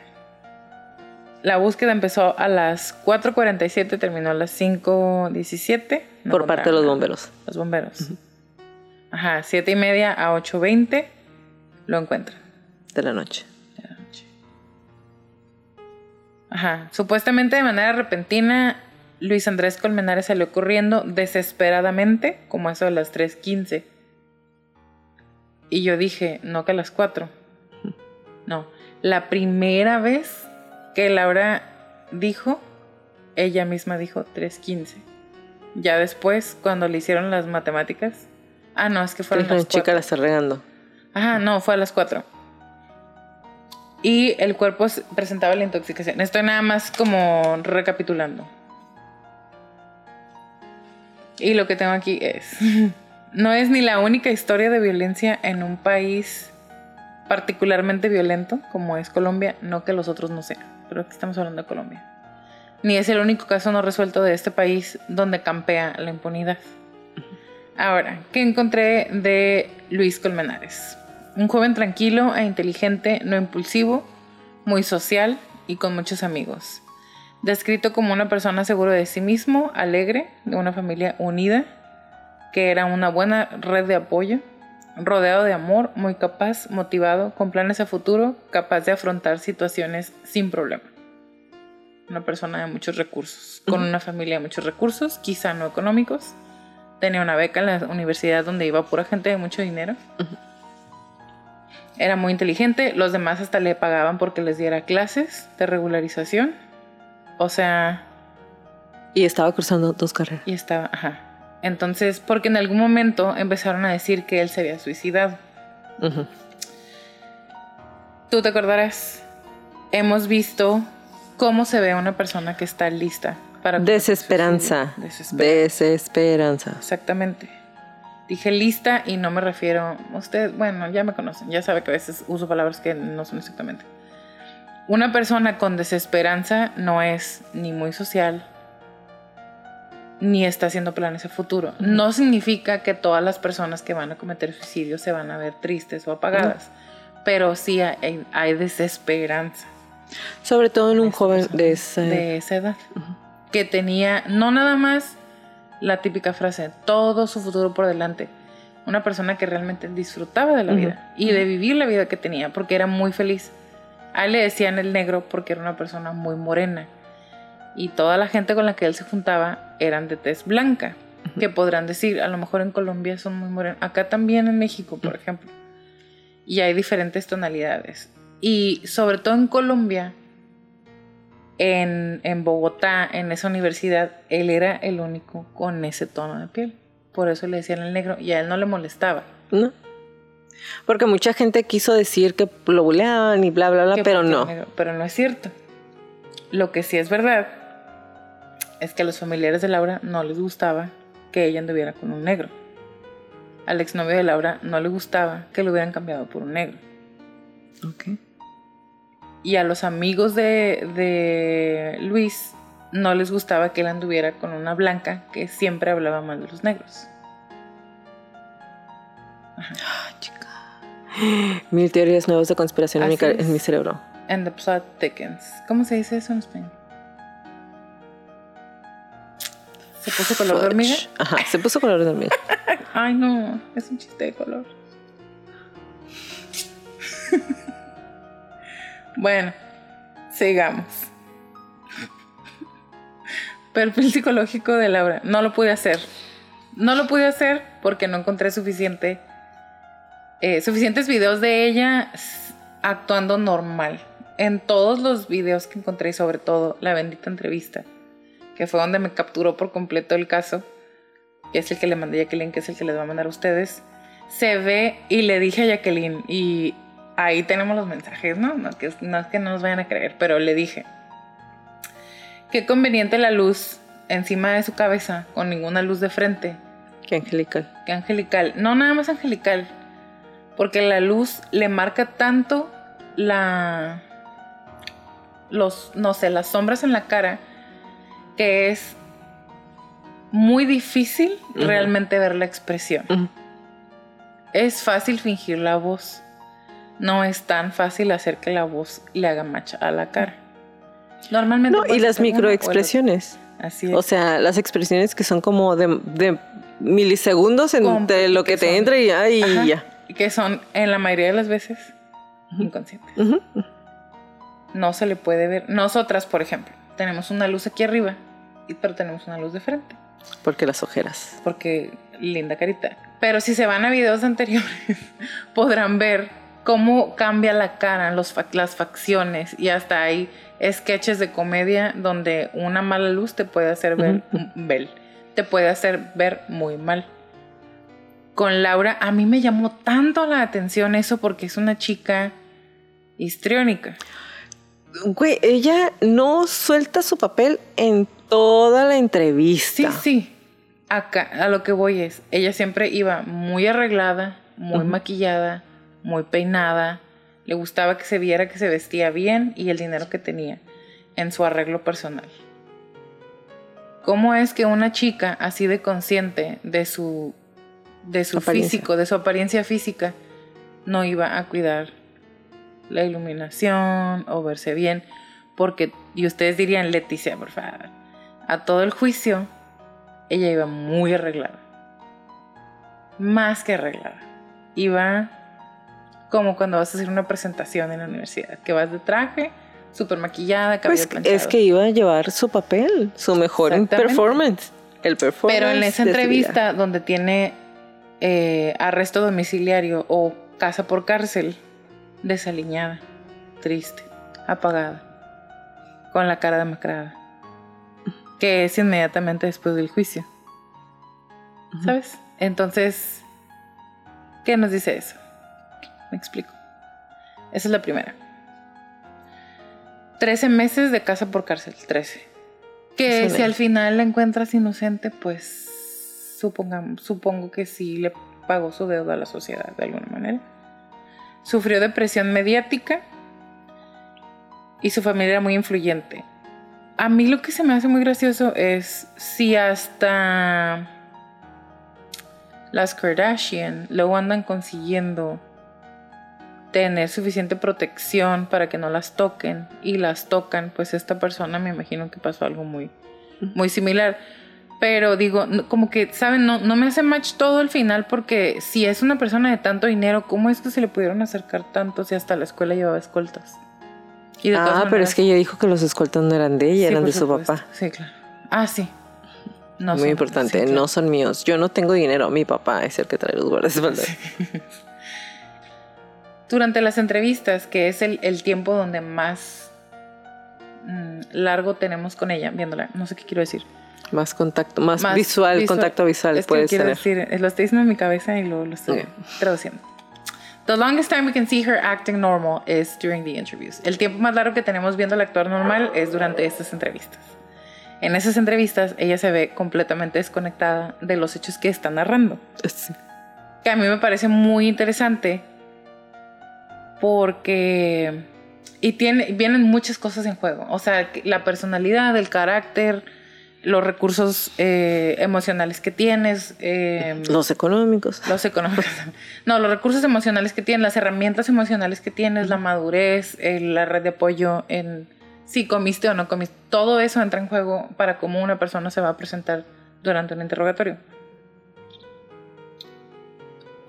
La búsqueda empezó a las 4.47, terminó a las 5.17. Por parte de los bomberos. Los bomberos. Ajá, 7 y media a 8.20 lo encuentran. De la noche. De la noche. Ajá, supuestamente de manera repentina, Luis Andrés Colmenares salió corriendo desesperadamente, como eso de las 3.15. Y yo dije, no que a las 4. No, la primera vez que Laura dijo, ella misma dijo 3.15. Ya después, cuando le hicieron las matemáticas, ah, no, es que fueron las chica la está regando. Ajá, no, fue a las 4. Y el cuerpo presentaba la intoxicación. Estoy nada más como recapitulando. Y lo que tengo aquí es, no es ni la única historia de violencia en un país particularmente violento como es Colombia, no que los otros no sean pero aquí estamos hablando de Colombia. Ni es el único caso no resuelto de este país donde campea la impunidad. Ahora, ¿qué encontré de Luis Colmenares? Un joven tranquilo e inteligente, no impulsivo, muy social y con muchos amigos. Descrito como una persona seguro de sí mismo, alegre, de una familia unida, que era una buena red de apoyo, rodeado de amor, muy capaz, motivado, con planes a futuro, capaz de afrontar situaciones sin problema. Una persona de muchos recursos, con una familia de muchos recursos, quizá no económicos. Tenía una beca en la universidad donde iba pura gente de mucho dinero. Era muy inteligente, los demás hasta le pagaban porque les diera clases de regularización. O sea... Y estaba cursando dos carreras. Y estaba, ajá. Entonces, porque en algún momento empezaron a decir que él se había suicidado. Tú te acordarás, hemos visto cómo se ve una persona que está lista para... Desesperanza. Desesperanza. Exactamente. Dije lista y no me refiero... Usted, bueno, ya me conocen, ya sabe que a veces uso palabras que no son exactamente. Una persona con desesperanza no es ni muy social, ni está haciendo planes a futuro. No significa que todas las personas que van a cometer suicidio se van a ver tristes o apagadas, pero sí hay, desesperanza. Sobre todo en un joven de esa, edad, que tenía no nada más la típica frase, todo su futuro por delante. Una persona que realmente disfrutaba de la vida y de vivir la vida que tenía, porque era muy feliz. A él le decían el negro porque era una persona muy morena y toda la gente con la que él se juntaba eran de tez blanca, que podrán decir, a lo mejor en Colombia son muy morenos, acá también en México, por ejemplo, y hay diferentes tonalidades. Y sobre todo en Colombia, en, en Bogotá, en esa universidad, él era el único con ese tono de piel. Por eso le decían el negro y a él no le molestaba. No. Porque mucha gente quiso decir que lo buleaban y bla, bla, bla, pero no. pero no es cierto. Lo que sí es verdad es que a los familiares de Laura no les gustaba que ella anduviera con un negro. Al exnovio de Laura no le gustaba que lo hubieran cambiado por un negro. Ok. Y a los amigos de, de Luis no les gustaba que él anduviera con una blanca que siempre hablaba mal de los negros. Ah, chica. Mil teorías nuevas de conspiración en mi, en mi, cerebro. And the plot thickens. ¿Cómo se dice eso en español? ¿Se puso color de hormiga? Ajá, se puso color de hormiga. Ay, no, es un chiste de color. bueno, sigamos. Perfil psicológico de Laura. No lo pude hacer. No lo pude hacer porque no encontré suficiente, eh, suficientes videos de ella actuando normal. En todos los videos que encontré, sobre todo la bendita entrevista, que fue donde me capturó por completo el caso, que es el que le mandé a Jacqueline, que es el que les va a mandar a ustedes, se ve y le dije a Jacqueline, y ahí tenemos los mensajes, ¿no? No, que, no es que no nos vayan a creer, pero le dije, qué conveniente la luz encima de su cabeza, con ninguna luz de frente. Qué angelical. Qué angelical. No, nada más angelical. Porque la luz le marca tanto la. Los, no sé, las sombras en la cara que es muy difícil realmente ver la expresión. Es fácil fingir la voz. No es tan fácil hacer que la voz le haga match a la cara. Normalmente. No, y las microexpresiones. Así es. O sea, las expresiones que son como de, de milisegundos entre lo que, que te son- entra y ya, y Ajá. ya. Que son, en la mayoría de las veces, inconscientes. No se le puede ver. Nosotras, por ejemplo, tenemos una luz aquí arriba, pero tenemos una luz de frente. Porque las ojeras. porque linda carita. Pero si se van a videos anteriores, podrán ver cómo cambia la cara, los las facciones y hasta hay sketches de comedia donde una mala luz te puede hacer ver, ver- te puede hacer ver muy mal. Con Laura, a mí me llamó tanto la atención eso porque es una chica histriónica. Güey, ella no suelta su papel en toda la Sí, entrevista. sí. Acá, a lo que voy es, ella siempre iba muy arreglada, muy maquillada, muy peinada. Le gustaba que se viera que se vestía bien y el dinero que tenía en su arreglo personal. ¿Cómo es que una chica así de consciente de su, de su Apariencia. físico, de su apariencia física, no iba a cuidar la iluminación o verse bien? Porque, y ustedes dirían, Leticia, por favor, a todo el juicio, ella iba muy arreglada. Más que arreglada. Iba como cuando vas a hacer una presentación en la universidad, que vas de traje, súper maquillada, cabello Pues planchado. es que iba a llevar su papel, su mejor performance. El performance. Pero en esa entrevista donde tiene eh, arresto domiciliario o casa por cárcel, desaliñada, triste, apagada, con la cara demacrada, que es inmediatamente después del juicio. ¿Sabes? Entonces, ¿qué nos dice eso? Me explico. Esa es la primera. 13 meses de casa por cárcel, 13. Que si al final la encuentras inocente, pues supongamos, supongo que sí le pagó su deuda a la sociedad de alguna manera. Sufrió depresión mediática y su familia era muy influyente. A mí lo que se me hace muy gracioso es si hasta las Kardashian luego andan consiguiendo tener suficiente protección para que no las toquen y las tocan, pues esta persona me imagino que pasó algo muy, muy similar. Pero digo, como que, ¿saben? No, no me hace match todo al final porque si es una persona de tanto dinero, ¿cómo es que se le pudieron acercar tanto si hasta la escuela llevaba escoltas? Y de todas Ah, pero es que ella dijo que los escoltas no eran de ella, Sí, eran de su papá. Sí, claro. Ah, sí. No Muy son- importante, sí, claro. no son míos. Yo no tengo dinero, mi papá es el que trae los guardaespaldas. Durante las entrevistas, que es el, el tiempo donde más mm, largo tenemos con ella, viéndola, no sé qué quiero decir. Más contacto, más, Más visual, visual. contacto visual es que puedes quiero tener. decir, lo estoy diciendo en mi cabeza y lo, lo estoy traduciendo. The longest time we can see her acting normal is during the interviews. El tiempo más largo que tenemos viéndola actuar normal es durante estas entrevistas. En esas entrevistas ella se ve completamente desconectada de los hechos que está narrando. Sí. que a mí me parece muy interesante porque y tiene vienen muchas cosas en juego o sea la personalidad el carácter los recursos eh, emocionales que tienes eh, Los económicos. los económicos no los recursos emocionales que tienes las herramientas emocionales que tienes la madurez eh, la red de apoyo en si comiste o no comiste todo eso entra en juego para cómo una persona se va a presentar durante un interrogatorio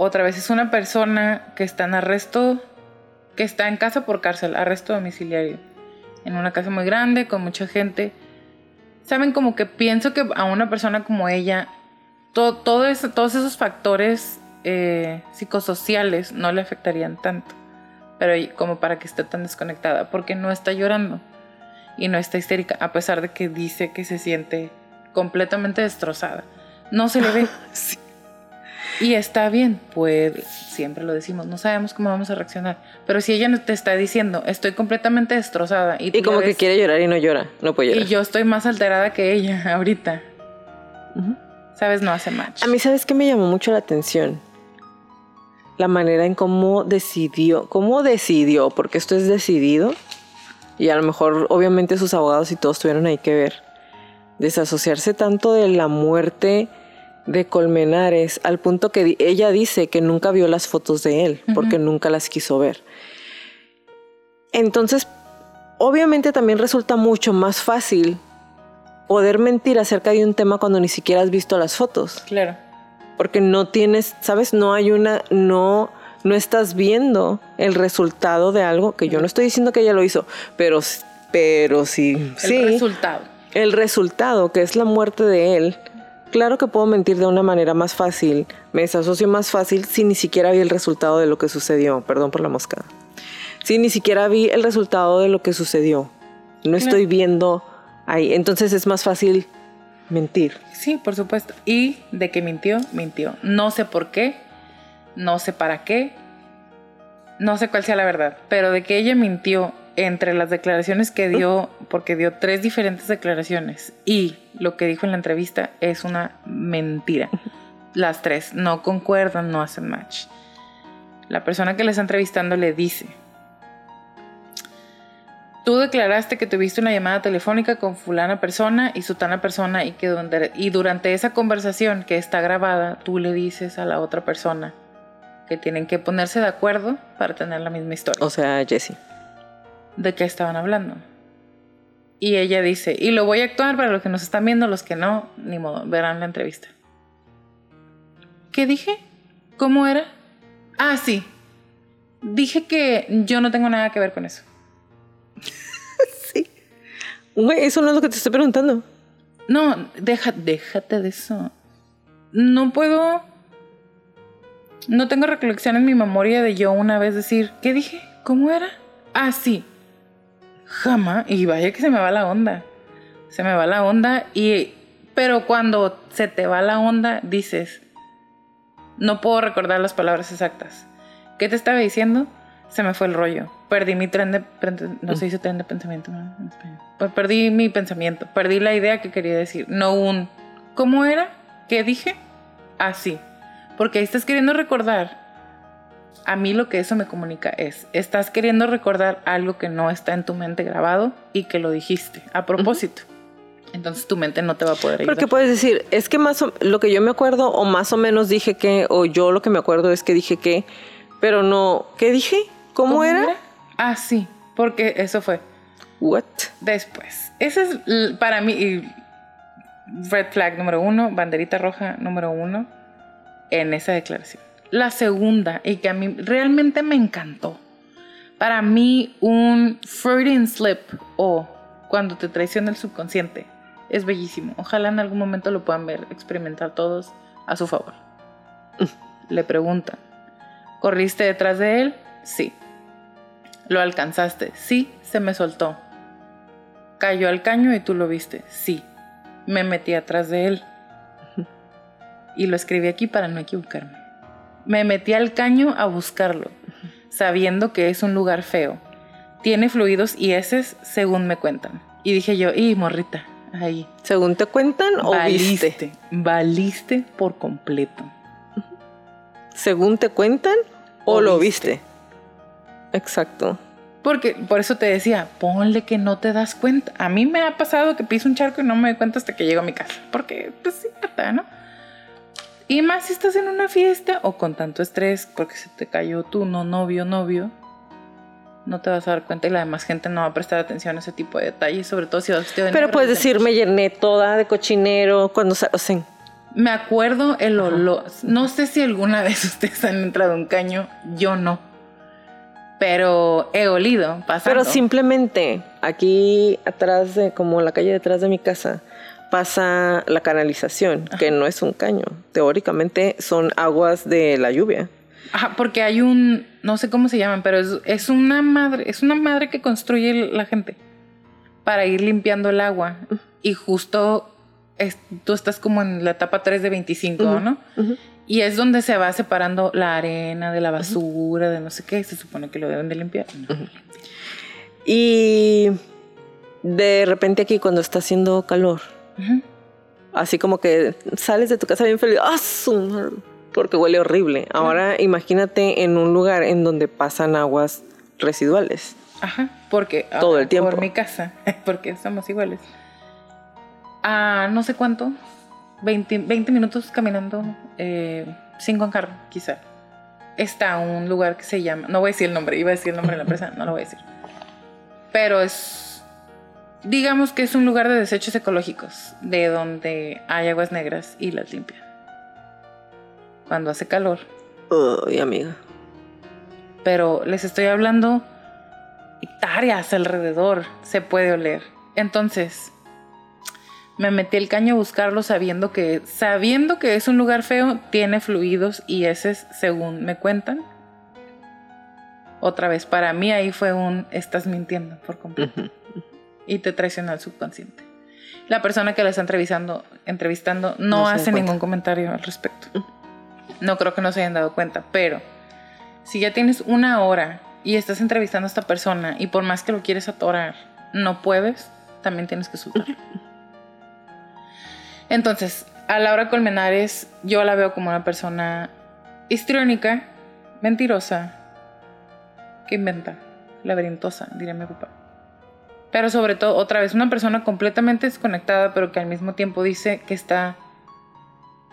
otra vez es una persona que está en arresto, que está en casa por cárcel, arresto domiciliario, en una casa muy grande, con mucha gente. Saben, como que pienso que a una persona como ella, to- todo todos esos factores eh, psicosociales no le afectarían tanto, pero como para que esté tan desconectada, porque no está llorando y no está histérica, a pesar de que dice que se siente completamente destrozada. No se le ve. Sí. Y está bien, pues siempre lo decimos, no sabemos cómo vamos a reaccionar. Pero si ella no te está diciendo, estoy completamente destrozada y, Y como que quiere llorar y no llora. No puede llorar. y yo estoy más alterada que ella ahorita. ¿sabes? No hace match. A mí, ¿sabes qué me llamó mucho la atención? La manera en cómo decidió, cómo decidió, porque esto es decidido, y a lo mejor obviamente sus abogados y todos tuvieron ahí que ver, desasociarse tanto de la muerte de Colmenares al punto que ella dice que nunca vio las fotos de él porque nunca las quiso ver. Entonces, obviamente también resulta mucho más fácil poder mentir acerca de un tema cuando ni siquiera has visto las fotos. Claro. Porque no tienes, ¿sabes? No hay una, no, no estás viendo el resultado de algo que yo no estoy diciendo que ella lo hizo, pero, pero sí. El resultado. El resultado, que es la muerte de él, Claro que puedo mentir de una manera más fácil, me desasocio más fácil si ni siquiera vi el resultado de lo que sucedió, perdón por la mosca. Si ni siquiera vi el resultado de lo que sucedió. No estoy viendo ahí, entonces es más fácil mentir. Sí, por supuesto. Y de que mintió, mintió. No sé por qué, no sé para qué, no sé cuál sea la verdad, pero de que ella mintió entre las declaraciones que dio, porque dio tres diferentes declaraciones, y lo que dijo en la entrevista es una mentira. Las tres no concuerdan, no hacen match. La persona que le está entrevistando le dice, tú declaraste que tuviste una llamada telefónica con fulana persona y sutana persona y que y durante esa conversación que está grabada, tú le dices a la otra persona que tienen que ponerse de acuerdo para tener la misma historia. O sea, Jessie de qué estaban hablando. Y ella dice, y lo voy a actuar para los que nos están viendo, los que no, ni modo, verán la entrevista. ¿Qué dije? ¿Cómo era? Ah, sí. Dije que yo no tengo nada que ver con eso. sí. Güey, eso no es lo que te estoy preguntando. No, deja, déjate de eso. No puedo... No tengo recolección en mi memoria de yo una vez decir, ¿qué dije? ¿Cómo era? Ah, sí. Jamás. Y vaya que se me va la onda. Se me va la onda y... Pero cuando se te va la onda, dices, no puedo recordar las palabras exactas. ¿Qué te estaba diciendo? Se me fue el rollo. Perdí mi tren de... No se dice tren de pensamiento. Pues perdí mi pensamiento. Perdí la idea que quería decir. No un... ¿Cómo era? ¿Qué dije? Así. Porque ahí estás queriendo recordar a mí lo que eso me comunica es, estás queriendo recordar algo que no está en tu mente grabado y que lo dijiste a propósito. Entonces tu mente no te va a poder ayudar. Porque puedes decir, es que más lo que yo me acuerdo o más o menos dije que, o yo lo que me acuerdo es que dije que, pero no, ¿qué dije? ¿Cómo, era? era? Ah, sí, porque eso fue. What? Después. Ese es para mí red flag número uno, banderita roja número uno en esa declaración. La segunda, y que a mí realmente me encantó. Para mí, un Freudian slip o cuando te traiciona el subconsciente es bellísimo. Ojalá en algún momento lo puedan ver, experimentar todos a su favor. Le preguntan, ¿corriste detrás de él? Sí. ¿Lo alcanzaste? Sí, se me soltó. ¿Cayó al caño y tú lo viste? Sí. Me metí atrás de él. Y lo escribí aquí para no equivocarme. Me metí al caño a buscarlo, sabiendo que es un lugar feo. Tiene fluidos y heces, según me cuentan. Y dije yo, y morrita, ahí. ¿Según te cuentan o valiste, viste? Valiste por completo. ¿Según te cuentan o, lo viste? Exacto. Porque por eso te decía, ponle que no te das cuenta. A mí me ha pasado que piso un charco y no me doy cuenta hasta que llego a mi casa. Porque, pues sí, ¿no? Y más si estás en una fiesta o con tanto estrés porque se te cayó tu no novio, novio, no te vas a dar cuenta y la demás gente no va a prestar atención a ese tipo de detalles, sobre todo si vas vestido de Pero puedes decir, me llené toda de cochinero cuando o sea, Me acuerdo el olor. No sé si alguna vez ustedes han entrado a un caño, yo no. Pero he olido pasando. Pero simplemente aquí atrás de, como la calle detrás de mi casa, pasa la canalización, que no es un caño. Teóricamente son aguas de la lluvia. Ajá, porque hay un, no sé cómo se llaman, pero es, una madre, es una madre que construye la gente para ir limpiando el agua. Y justo tú estás como en la etapa 3 de 25, ¿no? Y es donde se va separando la arena de la basura, de no sé qué, se supone que lo deben de limpiar. Y de repente aquí cuando está haciendo calor, Así como que sales de tu casa bien feliz, ¡ah, porque huele horrible. Ahora imagínate en un lugar en donde pasan aguas residuales. Ajá, porque todo el tiempo. Por mi casa, porque somos iguales. a no sé cuánto, 20, 20 minutos caminando, 5 eh, en carro, quizá, está un lugar que se llama, no voy a decir el nombre, iba a decir el nombre de la empresa, no lo voy a decir. Pero es, digamos que es un lugar de desechos ecológicos, de donde hay aguas negras y las limpian. Cuando hace calor. Uy, amiga. Pero les estoy hablando hectáreas alrededor, se puede oler. Entonces, me metí el caño a buscarlo sabiendo que, sabiendo que es un lugar feo, tiene fluidos y ese es según me cuentan. Otra vez, para mí ahí fue un estás mintiendo por completo. Y te traiciona el subconsciente. La persona que la está entrevistando, entrevistando no, hace ningún comentario al respecto. No creo que no se hayan dado cuenta, pero si ya tienes una hora y estás entrevistando a esta persona y por más que lo quieres atorar, no puedes, también tienes que soltarlo. Entonces, a Laura Colmenares yo la veo como una persona histriónica, mentirosa, que inventa, laberintosa, diría mi papá. Pero sobre todo, otra vez, una persona completamente desconectada, pero que al mismo tiempo dice que está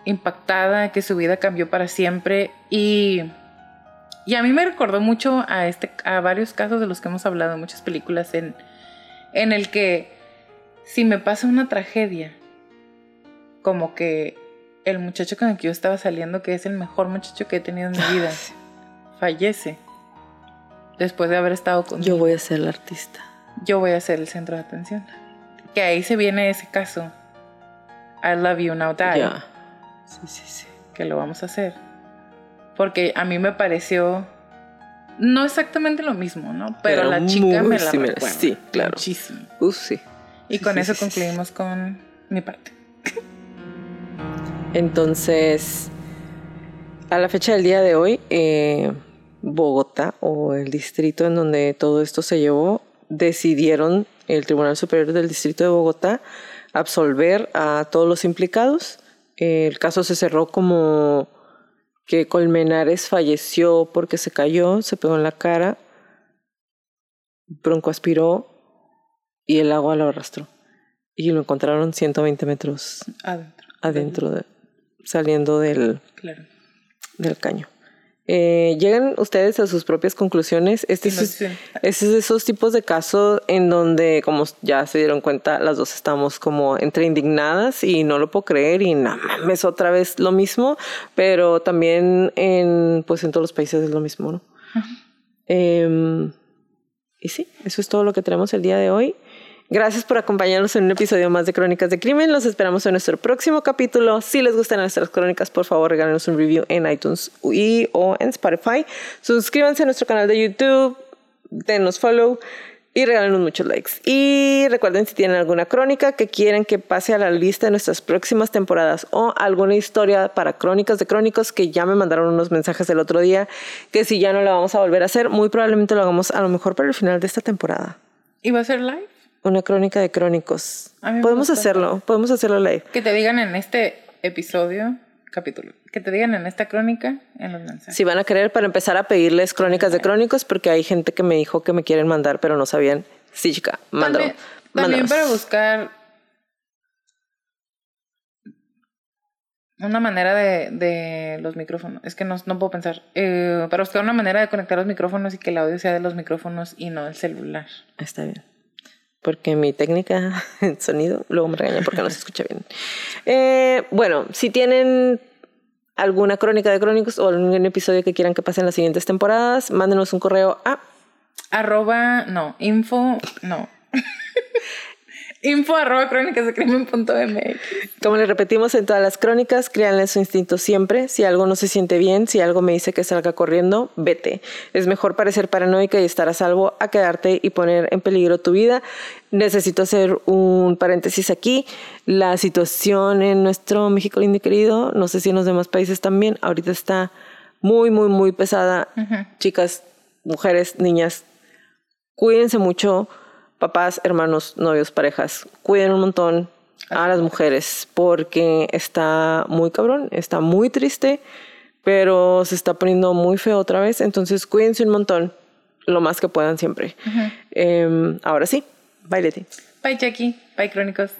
impactada, que su vida cambió para siempre. Y, y a mí me recordó mucho a, este, a varios casos de los que hemos hablado en muchas películas, en, en el que si me pasa una tragedia, como que el muchacho con el que yo estaba saliendo, que es el mejor muchacho que he tenido en mi vida, fallece después de haber estado con Yo voy a ser el artista. Yo voy a ser el centro de atención. Que ahí se viene ese caso. I love you now die. Sí, sí, sí. Que lo vamos a hacer. Porque a mí me pareció no exactamente lo mismo, ¿no? Pero, la chica me la recuerda. Sí, claro. Muchísimo. Uh, sí. Y con eso concluimos con mi parte. Entonces, a la fecha del día de hoy, eh, Bogotá o el distrito en donde todo esto se llevó, decidieron el Tribunal Superior del Distrito de Bogotá absolver a todos los implicados. El caso se cerró como que Colmenares falleció porque se cayó, se pegó en la cara, broncoaspiró y el agua lo arrastró. Y lo encontraron 120 metros adentro, adentro de, saliendo del, del caño. Eh, llegan ustedes a sus propias conclusiones. Este es, este de esos tipos de casos en donde, como ya se dieron cuenta, las dos estamos como entre indignadas y no lo puedo creer y nada es otra vez lo mismo, pero también en, pues en todos los países es lo mismo, ¿no? Em, y sí, eso es todo lo que tenemos el día de hoy. Gracias por acompañarnos en un episodio más de Crónicas de Crimen. Los esperamos en nuestro próximo capítulo. Si les gustan nuestras crónicas, por favor, regálenos un review en iTunes y o en Spotify. Suscríbanse a nuestro canal de YouTube, denos follow y regálenos muchos likes. Y recuerden si tienen alguna crónica que quieren que pase a la lista de nuestras próximas temporadas o alguna historia para crónicas de crónicos que ya me mandaron unos mensajes el otro día que si ya no la vamos a volver a hacer, muy probablemente lo hagamos a lo mejor para el final de esta temporada. ¿Y va a ser live? Una crónica de crónicos. Podemos hacerlo, podemos hacerlo live. Que te digan en este episodio, capítulo, que te digan en esta crónica, en los mensajes. Si van a querer, para empezar a pedirles crónicas de crónicos, porque hay gente que me dijo que me quieren mandar, pero no sabían. Sí, chica, mándalo. También, también para buscar una manera de, de, los micrófonos. Es que no, no puedo pensar. Eh, para buscar una manera de conectar los micrófonos y que el audio sea de los micrófonos y no del celular. Está bien porque mi técnica de sonido luego me regaña porque no se escucha bien. Eh, bueno, si tienen alguna crónica de crónicos o algún episodio que quieran que pase en las siguientes temporadas, mándenos un correo a arroba, no, info, no. info arroba crónicas de crimen.mx. Como le repetimos en todas las crónicas, créanle su instinto siempre. Si algo no se siente bien, si algo me dice que salga corriendo, vete. Es mejor parecer paranoica y estar a salvo a quedarte y poner en peligro tu vida. Necesito hacer un paréntesis aquí. La situación en nuestro México lindo y querido, no sé si en los demás países también, ahorita está muy, muy, muy pesada. Chicas, mujeres, niñas, cuídense mucho papás, hermanos, novios, parejas, cuiden un montón a las mujeres porque está muy cabrón, está muy triste, pero se está poniendo muy feo otra vez. Entonces cuídense un montón, lo más que puedan siempre. Em, ahora sí, bye Leti. Bye Jackie, bye Crónicos.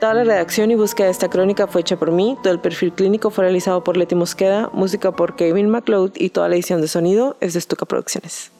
Toda la redacción y búsqueda de esta crónica fue hecha por mí, todo el perfil clínico fue realizado por Leti Mosqueda, música por Kevin McLeod y toda la edición de sonido es de Stuka Producciones.